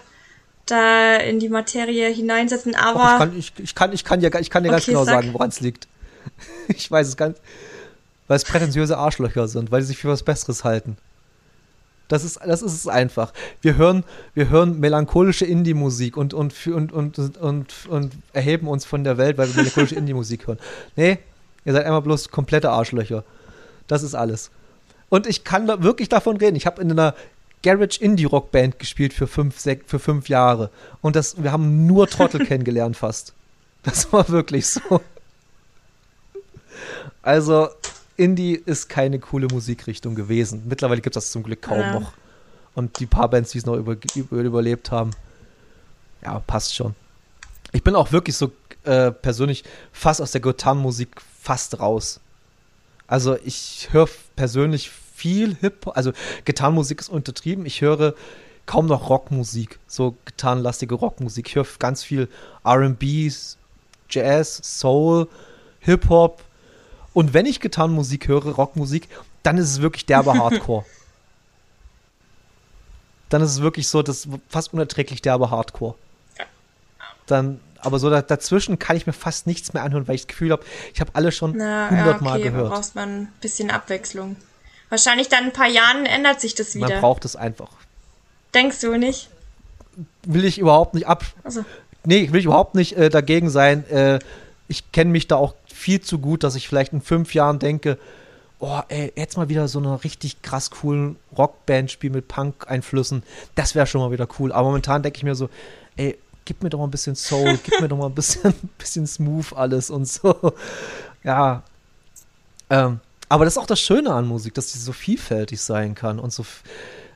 da in die Materie hineinsetzen. Aber ich, kann, ich, ich, kann, ich, kann dir, ich kann dir ganz Okay, genau sag. sagen, woran es liegt. Ich weiß es ganz. Weil es prätentiöse Arschlöcher sind, weil sie sich für was Besseres halten. Das ist, das ist es einfach. Wir hören, wir hören melancholische Indie-Musik und, und, und, und, und, und, und erheben uns von der Welt, weil wir melancholische Indie-Musik hören. Nee, ihr seid einmal bloß komplette Arschlöcher. Das ist alles. Und ich kann da wirklich davon reden. Ich habe in einer Garage Indie Rock Band gespielt für fünf, sek- für fünf Jahre. Und das, wir haben nur Trottel kennengelernt fast. Das war wirklich so. Also, Indie ist keine coole Musikrichtung gewesen. Mittlerweile gibt es das zum Glück kaum Ja. noch. Und die paar Bands, die es noch über, über, überlebt haben, ja, passt schon. Ich bin auch wirklich so äh, persönlich fast aus der Gitarrenmusik fast raus. Also ich höre persönlich viel Hip, also Gitarrenmusik ist untertrieben. Ich höre kaum noch Rockmusik, so gitarrenlastige Rockmusik. Ich höre ganz viel R&B, Jazz, Soul, Hip Hop. Und wenn ich Gitarrenmusik höre, Rockmusik, dann ist es wirklich derbe Hardcore. dann ist es wirklich so, das ist fast unerträglich derbe Hardcore. Dann, aber so da, dazwischen kann ich mir fast nichts mehr anhören, weil ich das Gefühl habe, ich habe alle schon na, ja, hundertmal okay, da gehört. brauchst man ein bisschen Abwechslung. Wahrscheinlich dann in ein paar Jahren ändert sich das Man wieder. braucht es einfach. Denkst du nicht? Will ich überhaupt nicht ab. Also, Nee, will ich überhaupt nicht äh, dagegen sein. Äh, ich kenne mich da auch viel zu gut, dass ich vielleicht in fünf Jahren denke, oh, ey, jetzt mal wieder so eine richtig krass coolen Rockband spielen mit Punk-Einflüssen. Das wäre schon mal wieder cool. Aber momentan denke ich mir so, ey, gib mir doch mal ein bisschen Soul, gib mir doch mal ein bisschen, bisschen smooth alles und so. Ja. Ähm, aber das ist auch das Schöne an Musik, dass sie so vielfältig sein kann und so.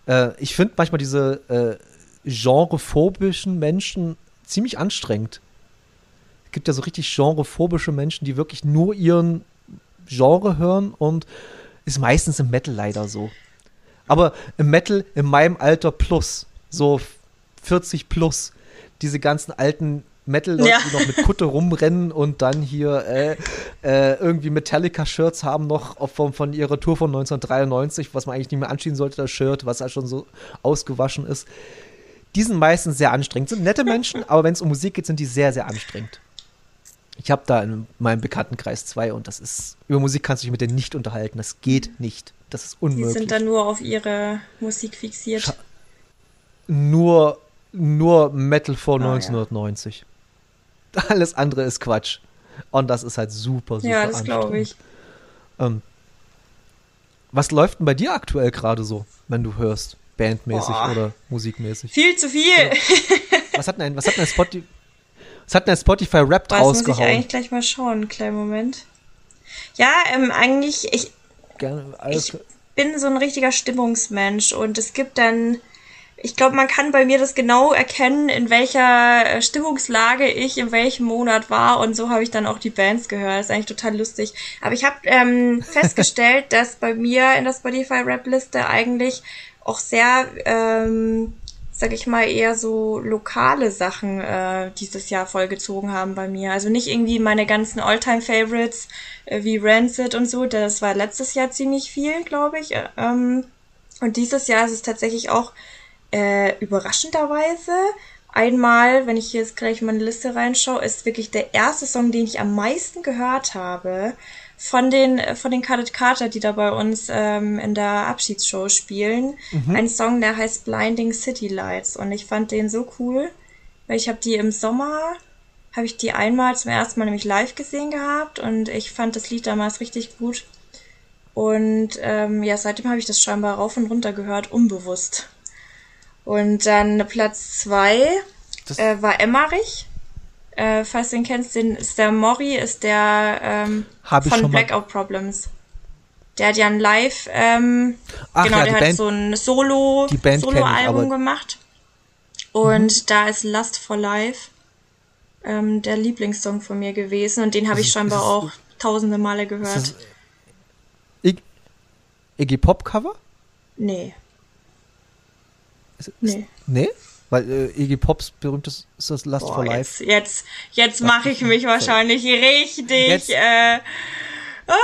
Äh, ich finde manchmal diese äh, genrephobischen Menschen ziemlich anstrengend. Es gibt ja so richtig genrephobische Menschen, die wirklich nur ihren Genre hören und ist meistens im Metal leider so. Aber im Metal in meinem Alter plus, so 40 plus, diese ganzen alten Metal-Leute, Ja. die noch mit Kutte rumrennen und dann hier äh, äh, irgendwie Metallica-Shirts haben noch auf, von, von ihrer Tour von 1993, was man eigentlich nicht mehr anziehen sollte, das Shirt, was halt schon so ausgewaschen ist. Die sind meistens sehr anstrengend. Sind nette Menschen, aber wenn es um Musik geht, sind die sehr, sehr anstrengend. Ich habe da in meinem Bekanntenkreis zwei und das ist, über Musik kannst du dich mit denen nicht unterhalten. Das geht nicht. Das ist die unmöglich. sind dann nur auf ihre Musik fixiert. Scha- nur, nur Metal vor Ah, ja. 1990. Alles andere ist Quatsch. Und das ist halt super, super ja, das glaube ich. Ähm, was läuft denn bei dir aktuell gerade so, wenn du hörst? Bandmäßig Boah. oder musikmäßig? Viel zu viel. Was hat denn, was hat denn Spotify, was hat denn Spotify Rap Was muss ich rausgehauen? eigentlich gleich mal schauen? Einen kleinen Moment. Ja, ähm, eigentlich, ich Gerne, Ich bin so ein richtiger Stimmungsmensch und es gibt dann, ich glaube, man kann bei mir das genau erkennen, in welcher äh, Stimmungslage ich in welchem Monat war und so habe ich dann auch die Bands gehört. Das ist eigentlich total lustig. Aber ich habe ähm, festgestellt, dass bei mir in der Spotify Rap-Liste eigentlich auch sehr, ähm, sag ich mal, eher so lokale Sachen äh, dieses Jahr vollgezogen haben bei mir. Also nicht irgendwie meine ganzen All-Time-Favorites äh, wie Rancid und so. Das war letztes Jahr ziemlich viel, glaube ich. Äh, Ähm, und dieses Jahr ist es tatsächlich auch äh, überraschenderweise einmal, wenn ich jetzt gleich in meine Liste reinschaue, ist wirklich der erste Song, den ich am meisten gehört habe von den äh, von den Carded Carter, die da bei uns ähm, in der Abschiedsshow spielen. Ein Song, der heißt Blinding City Lights und ich fand den so cool, weil ich habe die im Sommer habe ich die einmal zum ersten Mal nämlich live gesehen gehabt und ich fand das Lied damals richtig gut. Und ähm, ja, seitdem habe ich das scheinbar rauf und runter gehört, unbewusst. Und dann Platz zwei Das- äh, war Emmerich. Äh, falls du ihn kennst, den ist der Mori, ist der ähm, von Blackout Problems. Der hat ja ein Live, ähm, Ach genau, ja, der hat Band- so ein Solo, Solo-Album gemacht. Und da ist Lust for Life. ähm, der Lieblingssong von mir gewesen und den habe ich scheinbar auch tausende Male gehört. Das Ig Iggy Pop Cover? Nee. Ist, ist, Nee. Nee? Weil äh, Iggy Pops berühmtes ist das Last Boah, for Life. jetzt, jetzt, jetzt mache ich mich wahrscheinlich richtig Jetzt- äh, ah,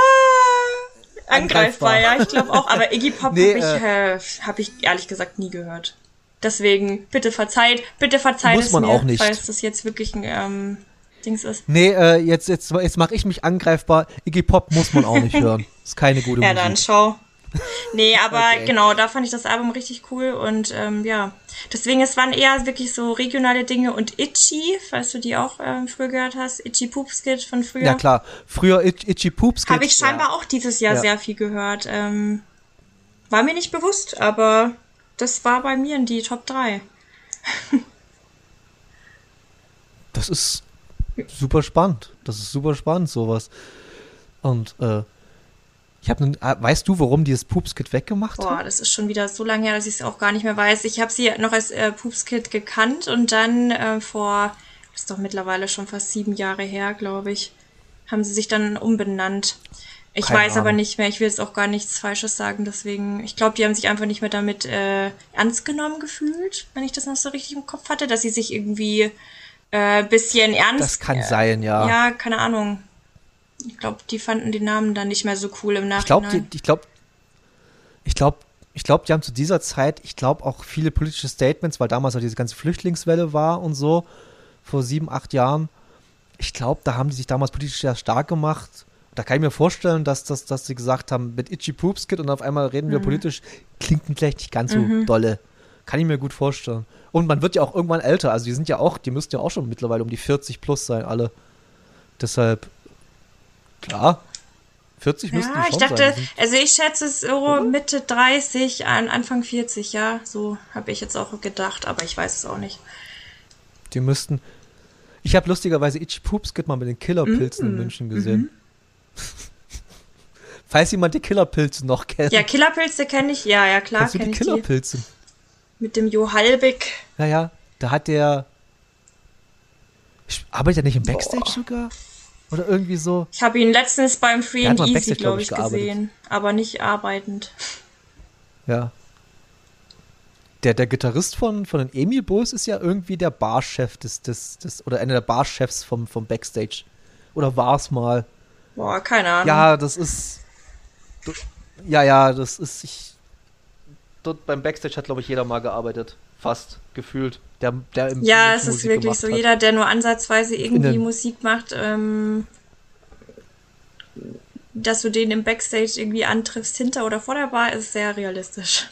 angreifbar. Angreifbar. Ja, ich glaube auch. Aber Iggy Pop Nee, habe ich, äh, hab ich ehrlich gesagt nie gehört. Deswegen, bitte verzeiht, bitte verzeiht Muss es man mir, auch nicht. falls das jetzt wirklich ein ähm, Dings ist. Nee, äh, jetzt, jetzt, jetzt mache ich mich angreifbar. Iggy Pop muss man auch nicht hören. Ist keine gute Ja, Musik. dann schau. Nee, aber Okay. genau, da fand ich das Album richtig cool und ähm, ja, deswegen, es waren eher wirklich so regionale Dinge und Itchy, falls du die auch ähm, früher gehört hast, Itchy Poopskit von früher. Ja klar, früher Itch, Itchy Poops. Habe ich scheinbar ja. auch dieses Jahr Ja. sehr viel gehört. Ähm, war mir nicht bewusst, aber das war bei mir in die Top 3. Das ist super spannend. Das ist super spannend, sowas. Und äh, ich habe, weißt du, warum die das Poopskit weggemacht Boah, haben? das ist schon wieder so lange her, dass ich es auch gar nicht mehr weiß. Ich habe sie noch als äh, Poopskit gekannt und dann äh, vor, das ist doch mittlerweile schon fast sieben Jahre her, glaube ich, haben sie sich dann umbenannt. Ich Keine weiß aber Ahnung. nicht mehr, ich will jetzt auch gar nichts Falsches sagen, deswegen, ich glaube, die haben sich einfach nicht mehr damit äh, ernst genommen gefühlt, wenn ich das noch so richtig im Kopf hatte, dass sie sich irgendwie äh, bisschen ernst. Das kann sein, ja. Ja, keine Ahnung. Ich glaube, die fanden den Namen dann nicht mehr so cool im Ich glaube, Nachhinein. ich glaube, ich glaube, ich glaube, die haben zu dieser Zeit, ich glaube auch viele politische Statements, weil damals auch diese ganze Flüchtlingswelle war und so, vor sieben, acht Jahren. Ich glaube, da haben die sich damals politisch sehr stark gemacht. Da kann ich mir vorstellen, dass, dass, dass sie gesagt haben, mit Itchy Poops Kid und auf einmal reden wir politisch, klingt vielleicht nicht ganz so dolle. Kann ich mir gut vorstellen. Und man wird ja auch irgendwann älter. Also die sind ja auch, die müssten ja auch schon mittlerweile um die 40 plus sein, alle. Deshalb, klar, 40 müssten die Ja, schon ich dachte, sein. Also ich schätze es so Mitte 30, an Anfang 40, ja. So habe ich jetzt auch gedacht, aber ich weiß es auch nicht. Die müssten. Ich habe lustigerweise Itchy Poops mal mit den Killerpilzen Mm, in München mhm. gesehen. Falls jemand die Killerpilze noch kennt. Ja, Killerpilze kenne ich, ja, ja, klar Kennst du die kenne ich die. Killerpilze? Mit dem Jo Halbig. Ja, ja. Da hat der. Arbeitet er nicht im Backstage sogar? Oder irgendwie so? Ich habe ihn letztens beim Free and Easy, glaub glaube ich, ich, gearbeitet. gesehen. Aber nicht arbeitend. Ja. Der, der Gitarrist von, von den Emil Bulls ist ja irgendwie der Barchef des, des, des oder einer der Barchefs vom, vom Backstage. Oder war's mal. Boah, keine Ahnung. Ja, das ist. Ja, ja, das ist. Ich, dort beim Backstage hat, glaube ich, jeder mal gearbeitet. Fast gefühlt. Der, der im Ja, es ist wirklich so. hat. Jeder, der nur ansatzweise irgendwie Musik macht, ähm, dass du den im Backstage irgendwie antriffst, hinter oder vor der Bar, ist sehr realistisch.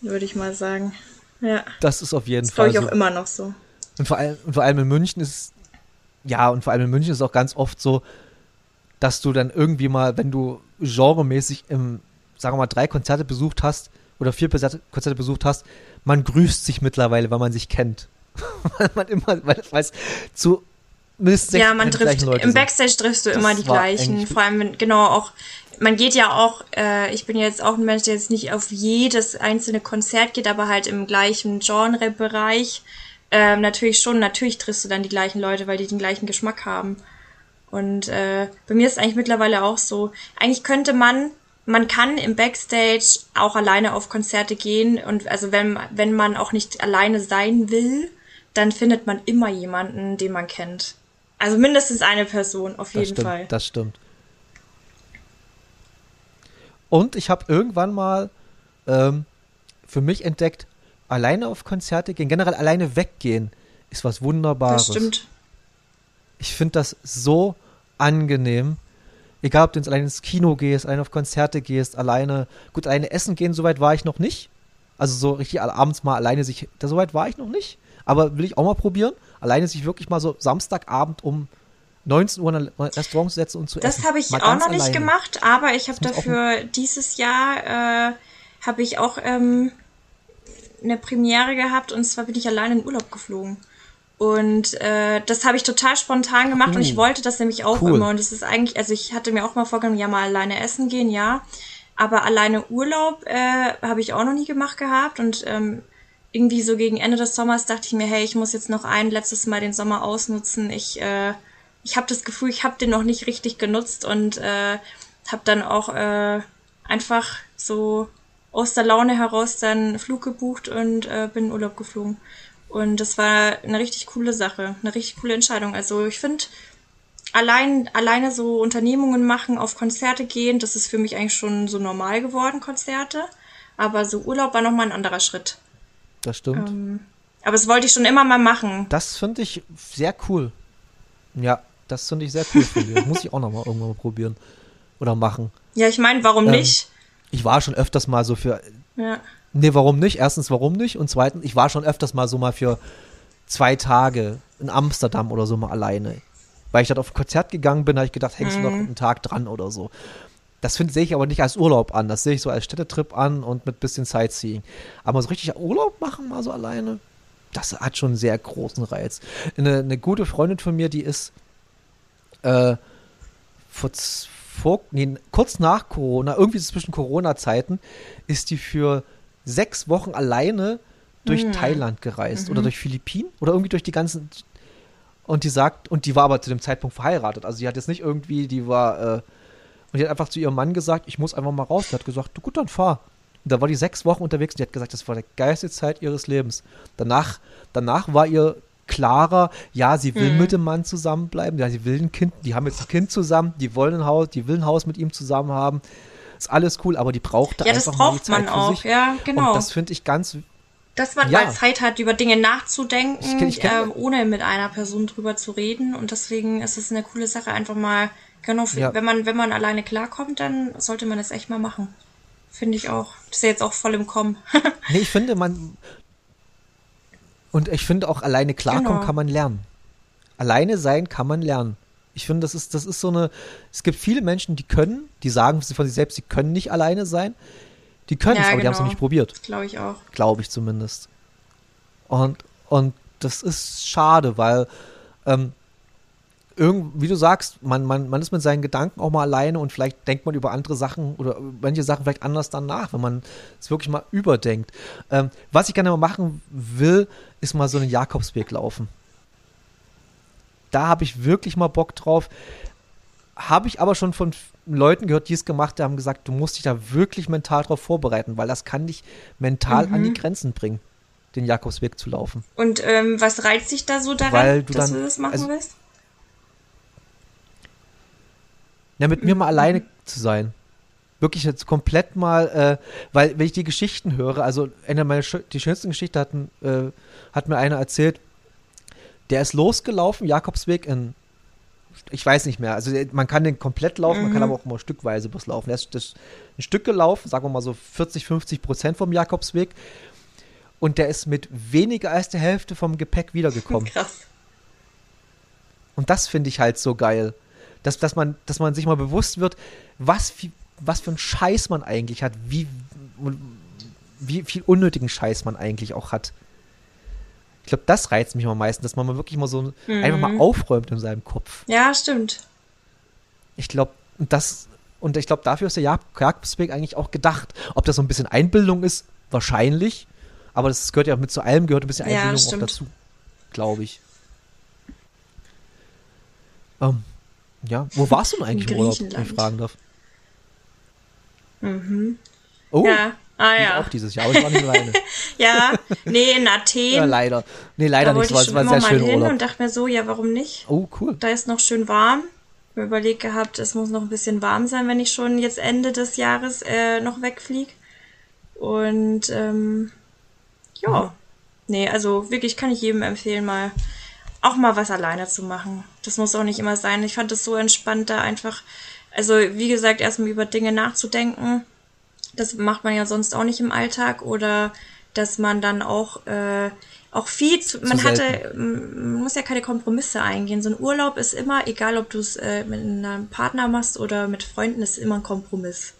Würde ich mal sagen. Ja. Das ist auf jeden Das glaube Fall ich so. auch immer noch so. Und vor, allem, und vor allem in München ist. Ja, und vor allem in München ist es auch ganz oft so, dass du dann irgendwie mal, wenn du genremäßig im, sagen wir mal, drei Konzerte besucht hast oder vier Konzerte besucht hast, man grüßt sich mittlerweile, weil man sich kennt. weil man immer, weil es zu mindestens Ja, sechs man die trifft, Leute im. Backstage triffst du Das immer die gleichen. Vor allem, wenn- genau, auch, man geht ja auch, äh, ich bin jetzt auch ein Mensch, der jetzt nicht auf jedes einzelne Konzert geht, aber halt im gleichen Genrebereich. Ähm, natürlich schon, natürlich triffst du dann die gleichen Leute, weil die den gleichen Geschmack haben. Und äh, bei mir ist eigentlich mittlerweile auch so, eigentlich könnte man, man kann im Backstage auch alleine auf Konzerte gehen und also wenn, wenn man auch nicht alleine sein will, dann findet man immer jemanden, den man kennt. Also mindestens eine Person, auf Das jeden stimmt, Fall. das stimmt. Und ich habe irgendwann mal ähm, für mich entdeckt, alleine auf Konzerte gehen, generell alleine weggehen, ist was Wunderbares. Das stimmt. Ich finde das so angenehm. Egal, ob du jetzt alleine ins Kino gehst, alleine auf Konzerte gehst, alleine, gut, alleine essen gehen, soweit war ich noch nicht. Also so richtig abends mal alleine sich, da soweit war ich noch nicht. Aber will ich auch mal probieren. Alleine sich wirklich mal so Samstagabend um 19 Uhr in ein Restaurant zu setzen und zu essen. Das habe ich Mal auch noch nicht alleine. gemacht, aber ich habe Das dafür dieses Jahr äh, habe ich auch ähm, eine Premiere gehabt und zwar bin ich alleine in Urlaub geflogen. Und äh, das habe ich total spontan gemacht und ich Uh, wollte das nämlich auch cool. immer. Und es ist eigentlich, also ich hatte mir auch mal vorgenommen, ja mal alleine essen gehen, ja. Aber alleine Urlaub äh, habe ich auch noch nie gemacht gehabt. Und ähm, irgendwie so gegen Ende des Sommers dachte ich mir, hey, ich muss jetzt noch ein letztes Mal den Sommer ausnutzen. Ich, äh, ich habe das Gefühl, ich habe den noch nicht richtig genutzt und äh, habe dann auch äh, einfach so aus der Laune heraus dann Flug gebucht und äh, bin in Urlaub geflogen. Und das war eine richtig coole Sache, eine richtig coole Entscheidung. Also ich finde, allein, alleine so Unternehmungen machen, auf Konzerte gehen, das ist für mich eigentlich schon so normal geworden, Konzerte. Aber so Urlaub war nochmal ein anderer Schritt. Das stimmt. Ähm, aber das wollte ich schon immer mal machen. Das finde ich sehr cool. Ja, das finde ich sehr cool von dir. Muss ich auch nochmal irgendwann mal probieren. Oder machen. Ja, ich meine, warum ähm, nicht? Ich war schon öfters mal so für. Ja. Nee, warum nicht? Erstens, warum nicht? Und zweitens, ich war schon öfters mal so mal für zwei Tage in Amsterdam oder so mal alleine. Weil ich dort auf ein Konzert gegangen bin, habe ich gedacht, hängst du noch mhm. einen Tag dran oder so. Das finde sehe ich aber nicht als Urlaub an. Das sehe ich so als Städtetrip an und mit bisschen Sightseeing. Aber so richtig Urlaub machen, mal so alleine, das hat schon einen sehr großen Reiz. Eine, eine gute Freundin von mir, die ist äh, vor, vor, nee, kurz nach Corona, irgendwie zwischen Corona-Zeiten, ist die für sechs Wochen alleine durch mhm. Thailand gereist mhm. oder durch Philippinen oder irgendwie durch die ganzen. Und die sagt, und die war aber zu dem Zeitpunkt verheiratet. Also die hat jetzt nicht irgendwie, die war, äh, und die hat einfach zu ihrem Mann gesagt, ich muss einfach mal raus. Die hat gesagt, du gut, dann fahr. Und da war die sechs Wochen unterwegs und die hat gesagt, das war die geilste Zeit ihres Lebens. Danach, danach war ihr klarer, ja, sie will hm. mit dem Mann zusammenbleiben, ja, sie will ein Kind, die haben jetzt ein Kind zusammen, die wollen ein Haus, die will ein Haus mit ihm zusammen haben. Ist alles cool, aber die brauchte ja, einfach mal die Zeit man auch. Sich. Ja, genau. Und das finde ich ganz dass man ja. mal Zeit hat, über Dinge nachzudenken, ich, ich äh, ohne mit einer Person drüber zu reden. Und deswegen ist es eine coole Sache, einfach mal, genau, für, ja. wenn man, wenn man alleine klarkommt, dann sollte man das echt mal machen. Finde ich auch. Das ist ja jetzt auch voll im Kommen. nee, ich finde, man, und ich finde auch alleine klarkommen genau. kann man lernen. Alleine sein kann man lernen. Ich finde, das ist, das ist so eine. Es gibt viele Menschen, die können, die sagen von sich selbst, sie können nicht alleine sein. Die können es, ja, aber genau. die haben es noch nicht probiert. Glaube ich auch. Glaube ich zumindest. Und, und das ist schade, weil, ähm, irgend, wie du sagst, man, man, man ist mit seinen Gedanken auch mal alleine und vielleicht denkt man über andere Sachen oder manche Sachen vielleicht anders dann nach, wenn man es wirklich mal überdenkt. Ähm, was ich gerne mal machen will, ist mal so einen Jakobsweg laufen. Da habe ich wirklich mal Bock drauf. Habe ich aber schon von Leuten gehört, die es gemacht haben, gesagt, du musst dich da wirklich mental drauf vorbereiten, weil das kann dich mental mhm. an die Grenzen bringen, den Jakobsweg zu laufen. Und ähm, was reizt dich da so daran, du dass dann, du das machen also, willst? Ja, mit mir mal alleine zu sein. Wirklich jetzt komplett mal, äh, weil wenn ich die Geschichten höre, also eine meiner die schönsten Geschichten hatten, äh, hat mir einer erzählt, der ist losgelaufen, Jakobsweg in, ich weiß nicht mehr, also man kann den komplett laufen, mhm. man kann mhm. aber auch immer stückweise bloß laufen. Er ist ein Stück gelaufen, sagen wir mal so 40, 50 Prozent vom Jakobsweg und der ist mit weniger als der Hälfte vom Gepäck wiedergekommen. Krass. Und das finde ich halt so geil dass, dass, man, dass man sich mal bewusst wird, was, was für ein Scheiß man eigentlich hat, wie, wie viel unnötigen Scheiß man eigentlich auch hat. Ich glaube, das reizt mich am meisten, dass man mal wirklich mal so mhm. einfach mal aufräumt in seinem Kopf. Ja, stimmt. Ich glaube, das, und ich glaube, dafür ist der Jakobsweg eigentlich auch gedacht. Ob das so ein bisschen Einbildung ist, wahrscheinlich. Aber das gehört ja mit zu allem, gehört ein bisschen Einbildung ja, auch dazu. Glaube ich. Ähm, ja, wo warst du denn eigentlich im Urlaub, wenn ich fragen darf? Mhm. Oh, ja. Ah, ja. auch dieses Jahr, aber ich war nicht alleine. ja, nee, in Athen. Ja, leider. Nee, leider da nicht. Es war, war sehr schön hin und dachte mir so, ja, warum nicht? Oh, cool. Da ist noch schön warm. Ich habe überlegt gehabt, es muss noch ein bisschen warm sein, wenn ich schon jetzt Ende des Jahres äh, noch wegfliege. Und ähm, ja, mhm. nee, also wirklich kann ich jedem empfehlen, mal auch mal was alleine zu machen. Das muss auch nicht immer sein. Ich fand es so entspannt, da einfach, also wie gesagt, erstmal über Dinge nachzudenken. Das macht man ja sonst auch nicht im Alltag oder dass man dann auch äh, auch viel zu, man zu hatte man muss ja keine Kompromisse eingehen. So ein Urlaub ist immer, egal ob du es äh, mit einem Partner machst oder mit Freunden, ist immer ein Kompromiss.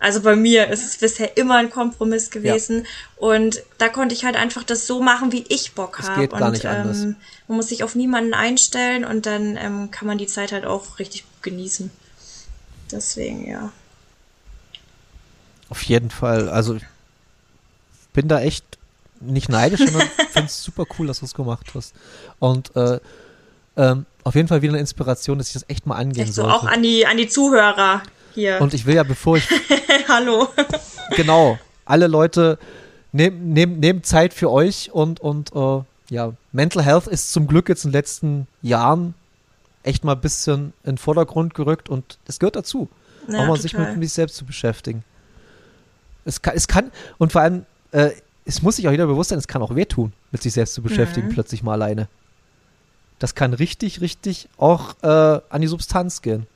Also bei mir ist es bisher immer ein Kompromiss gewesen. Ja. Und da konnte ich halt einfach das so machen, wie ich Bock habe. Geht gar und, nicht anders. Ähm, man muss sich auf niemanden einstellen und dann ähm, kann man die Zeit halt auch richtig genießen. Deswegen, ja. Auf jeden Fall. Also ich bin da echt nicht neidisch, sondern finde es super cool, dass du es gemacht hast. Und äh, ähm, auf jeden Fall wieder eine Inspiration, dass ich das echt mal angehen echt so sollte. auch an die, an die Zuhörer hier. Und ich will ja, bevor ich. Hallo. genau. Alle Leute nehmen nehm, nehm Zeit für euch und, und äh, ja, Mental Health ist zum Glück jetzt in den letzten Jahren echt mal ein bisschen in den Vordergrund gerückt und es gehört dazu. Ja, auch mal total. sich mit sich selbst zu beschäftigen. Es kann, es kann, und vor allem, äh, es muss sich auch jeder bewusst sein, es kann auch wehtun, mit sich selbst zu beschäftigen, mhm. plötzlich mal alleine. Das kann richtig, richtig auch äh, an die Substanz gehen.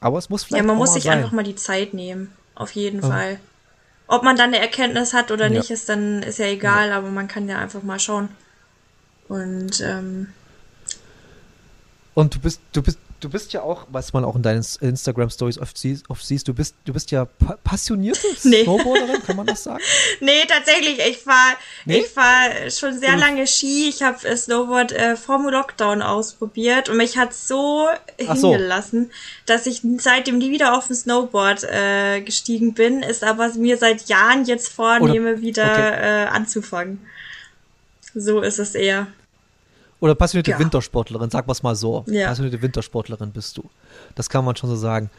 Aber es muss vielleicht. Ja, man muss sich sein. einfach mal die Zeit nehmen. Auf jeden ja. Fall. Ob man dann eine Erkenntnis hat oder ja. nicht, ist dann ist ja egal, ja. aber man kann ja einfach mal schauen. Und ähm, und du bist, du bist, du bist ja auch, was man auch in deinen Instagram-Stories oft, oft siehst, du bist, du bist ja pa passionierte nee. Snowboarderin, kann man das sagen? nee, tatsächlich. Ich fahr, nee? ich fahr schon sehr lange Ski. Ich habe äh, Snowboard äh, vorm Lockdown ausprobiert und mich hat so Ach hingelassen, so. dass ich seitdem nie wieder auf dem Snowboard äh, gestiegen bin, ist aber mir seit Jahren jetzt vornehme, Oder, wieder okay. äh, anzufangen. So ist es eher. Oder passionierte ja. Wintersportlerin, sag was mal so. Ja. Passionierte Wintersportlerin bist du. Das kann man schon so sagen.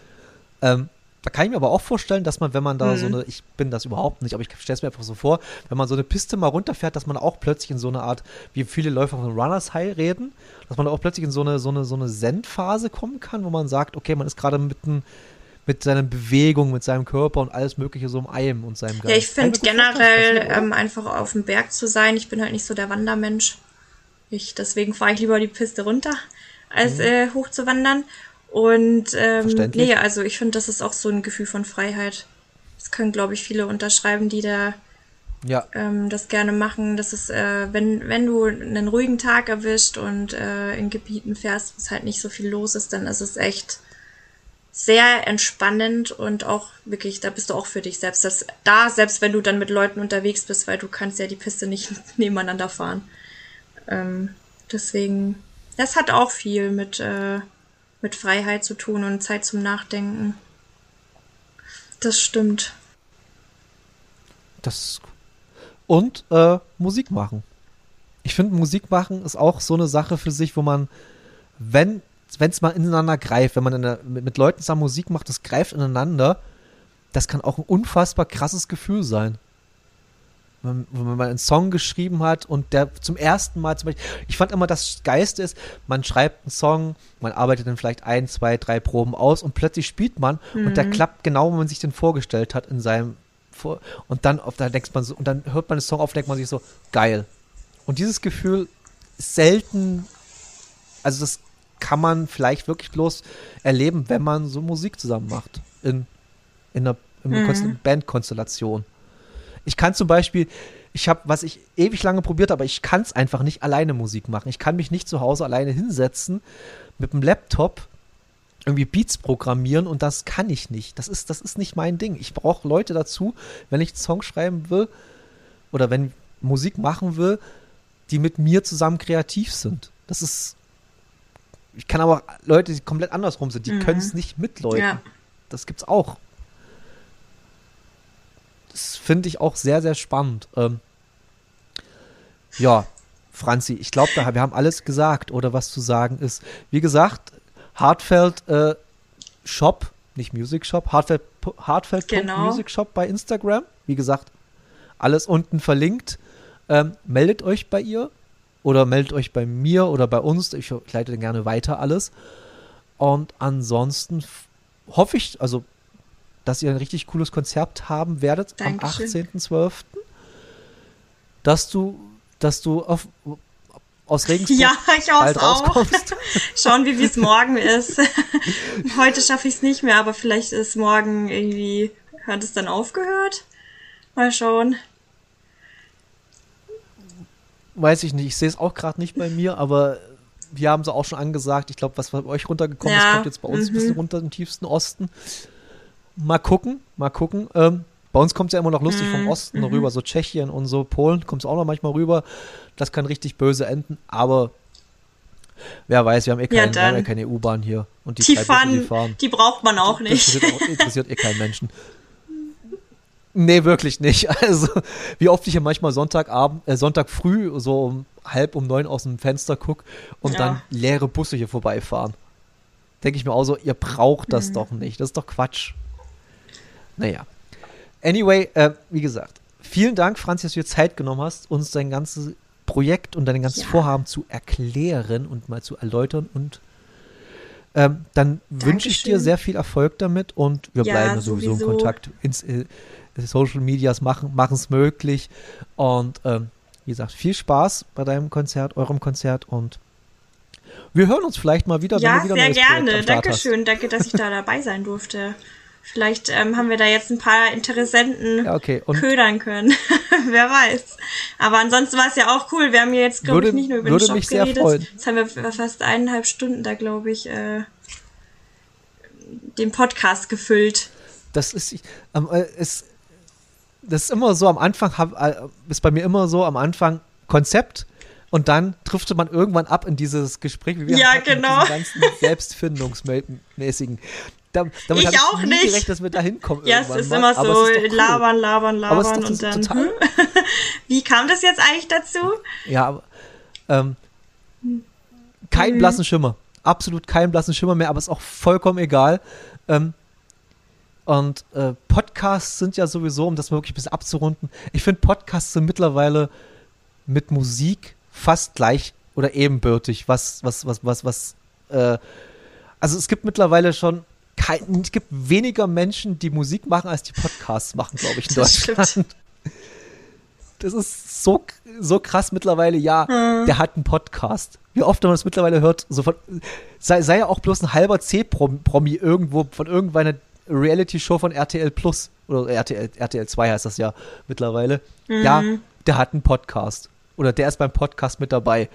Ähm, da kann ich mir aber auch vorstellen, dass man, wenn man da mhm. so eine, ich bin das überhaupt nicht, aber ich stelle es mir einfach so vor, wenn man so eine Piste mal runterfährt, dass man auch plötzlich in so eine Art, wie viele Läufer von Runners High reden, dass man auch plötzlich in so eine, so eine, so eine Zen-Phase kommen kann, wo man sagt, okay, man ist gerade mitten mit seinen Bewegungen, mit seinem Körper und alles Mögliche so im Eim und seinem Geist. Ja, ich finde generell ähm, einfach auf dem Berg zu sein. Ich bin halt nicht so der Wandermensch. Ich, deswegen fahre ich lieber die Piste runter, als mhm. äh, hoch zu wandern. Und ähm, nee, also ich finde, das ist auch so ein Gefühl von Freiheit. Das können, glaube ich, viele unterschreiben, die da ja. ähm, das gerne machen. Das ist, äh, wenn, wenn du einen ruhigen Tag erwischt und äh, in Gebieten fährst, wo es halt nicht so viel los ist, dann ist es echt sehr entspannend und auch wirklich, da bist du auch für dich selbst. Das, da, selbst wenn du dann mit Leuten unterwegs bist, weil du kannst ja die Piste nicht nebeneinander fahren. Ähm, deswegen, das hat auch viel mit, äh, mit Freiheit zu tun und Zeit zum Nachdenken. Das stimmt. Das und äh, Musik machen. Ich finde, Musik machen ist auch so eine Sache für sich, wo man, wenn es mal ineinander greift, wenn man der, mit, mit Leuten zusammen Musik macht, das greift ineinander, das kann auch ein unfassbar krasses Gefühl sein wenn man mal einen Song geschrieben hat und der zum ersten Mal zum Beispiel, ich fand immer das Geiste ist, man schreibt einen Song, man arbeitet dann vielleicht ein, zwei, drei Proben aus und plötzlich spielt man mhm. und der mhm. klappt genau, wie man sich den vorgestellt hat in seinem Vor und dann auf da denkt man so und dann hört man den Song auf, denkt man sich so geil. Und dieses Gefühl ist selten, also das kann man vielleicht wirklich bloß erleben, wenn man so Musik zusammen macht in in einer, in einer mhm. Bandkonstellation. Ich kann zum Beispiel, ich habe, was ich ewig lange probiert habe, aber ich kann es einfach nicht alleine Musik machen. Ich kann mich nicht zu Hause alleine hinsetzen mit dem Laptop irgendwie Beats programmieren und das kann ich nicht. Das ist, das ist nicht mein Ding. Ich brauche Leute dazu, wenn ich einen Song schreiben will oder wenn Musik machen will, die mit mir zusammen kreativ sind. Das ist. Ich kann aber Leute, die komplett andersrum sind, die mhm. können es nicht mit Leuten. Ja. Das gibt's auch das finde ich auch sehr, sehr spannend. Ähm, ja, Franzi, ich glaube, wir haben alles gesagt oder was zu sagen ist. Wie gesagt, Hartfeld äh, Shop, nicht Music Shop, Hartfeld, Hartfeld genau. Music Shop bei Instagram. Wie gesagt, alles unten verlinkt. Ähm, meldet euch bei ihr oder meldet euch bei mir oder bei uns. Ich leite gerne weiter alles. Und ansonsten hoffe ich, also dass ihr ein richtig cooles Konzert haben werdet Dankeschön. am 18.12. Dass du, dass du auf, aus Regensburg ja, ich bald rauskommst. Schauen, wie es morgen ist. Heute schaffe ich es nicht mehr, aber vielleicht ist morgen irgendwie, hat es dann aufgehört? Mal schauen. Weiß ich nicht, ich sehe es auch gerade nicht bei mir, aber wir haben es auch schon angesagt. Ich glaube, was bei euch runtergekommen ja. ist, kommt jetzt bei uns mhm. ein bisschen runter im tiefsten Osten mal gucken, mal gucken. Ähm, bei uns kommt es ja immer noch lustig vom mhm, Osten mhm. rüber, so Tschechien und so, Polen kommt es auch noch manchmal rüber. Das kann richtig böse enden, aber wer weiß, wir haben eh kein, ja, ja keine EU-Bahn hier. Und die, die, fahren, die fahren, die braucht man auch nicht. Interessiert, auch, interessiert eh keinen Menschen. Nee, wirklich nicht. Also, wie oft ich ja manchmal Sonntagabend, äh, Sonntag früh so um halb um neun aus dem Fenster gucke und ja. dann leere Busse hier vorbeifahren. Denke ich mir auch so, ihr braucht das mhm. doch nicht. Das ist doch Quatsch. Naja. Anyway, äh, wie gesagt, vielen Dank, Franz, dass du dir Zeit genommen hast, uns dein ganzes Projekt und dein ganzes ja. Vorhaben zu erklären und mal zu erläutern und ähm, dann wünsche ich dir sehr viel Erfolg damit und wir ja, bleiben sowieso, sowieso, in Kontakt. Ins, äh, Social Medias machen es möglich. Und ähm, wie gesagt, viel Spaß bei deinem Konzert, eurem Konzert und wir hören uns vielleicht mal wieder. Ja, wenn du wieder sehr gerne. Dankeschön. Danke, dass ich da dabei sein durfte. Vielleicht ähm, haben wir da jetzt ein paar Interessenten ja, okay. ködern können. Wer weiß. Aber ansonsten war es ja auch cool. Wir haben jetzt, glaube ich, nicht nur über den Shop geredet. Jetzt haben wir fast eineinhalb Stunden da, glaube ich, äh, den Podcast gefüllt. Das ist, ähm, äh, ist, das ist immer so am Anfang, hab, äh, ist bei mir immer so am Anfang Konzept und dann driftet man irgendwann ab in dieses Gespräch, wie wir ja, genau. ganzen Selbstfindungsmäßigen. Da, damit ich auch ich nicht. Gerecht, dass wir da hinkommen. Ja, es ist mal. immer so, ist cool. labern, labern, labern und dann. Hm? Wie kam das jetzt eigentlich dazu? Ja, aber, ähm, kein mhm. blassen Schimmer. Absolut keinen blassen Schimmer mehr, aber ist auch vollkommen egal. Ähm, und äh, Podcasts sind ja sowieso, um das wirklich ein bisschen abzurunden, ich finde Podcasts sind mittlerweile mit Musik fast gleich oder ebenbürtig, was, was, was, was, was, äh, also es gibt mittlerweile schon kein, es gibt weniger Menschen, die Musik machen, als die Podcasts machen, glaube ich, in das Deutschland. Stimmt. Das ist so, so krass mittlerweile. Ja, hm. der hat einen Podcast. Wie oft man das mittlerweile hört, so von, sei, sei ja auch bloß ein halber C-Promi irgendwo von irgendeiner Reality-Show von RTL Plus oder RTL, RTL 2 heißt das ja mittlerweile. Mhm. Ja, der hat einen Podcast. Oder der ist beim Podcast mit dabei.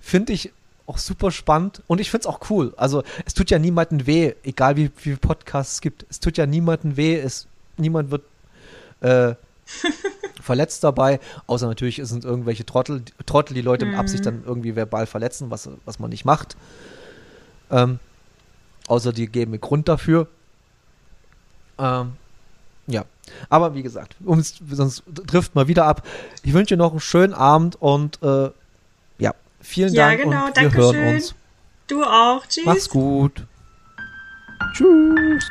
Finde ich auch super spannend und ich finde es auch cool. Also es tut ja niemandem weh, egal wie viele Podcasts es gibt. Es tut ja niemandem weh, es, niemand wird äh, verletzt dabei, außer natürlich sind irgendwelche Trottel, Trottel, die Leute mit Absicht mhm. dann irgendwie verbal verletzen, was, was man nicht macht. Ähm, außer die geben mir Grund dafür. Ähm, ja, aber wie gesagt, sonst trifft mal wieder ab. Ich wünsche dir noch einen schönen Abend und äh, Vielen ja, Dank genau, und wir hören uns. Du auch. Tschüss. Mach's gut. Tschüss.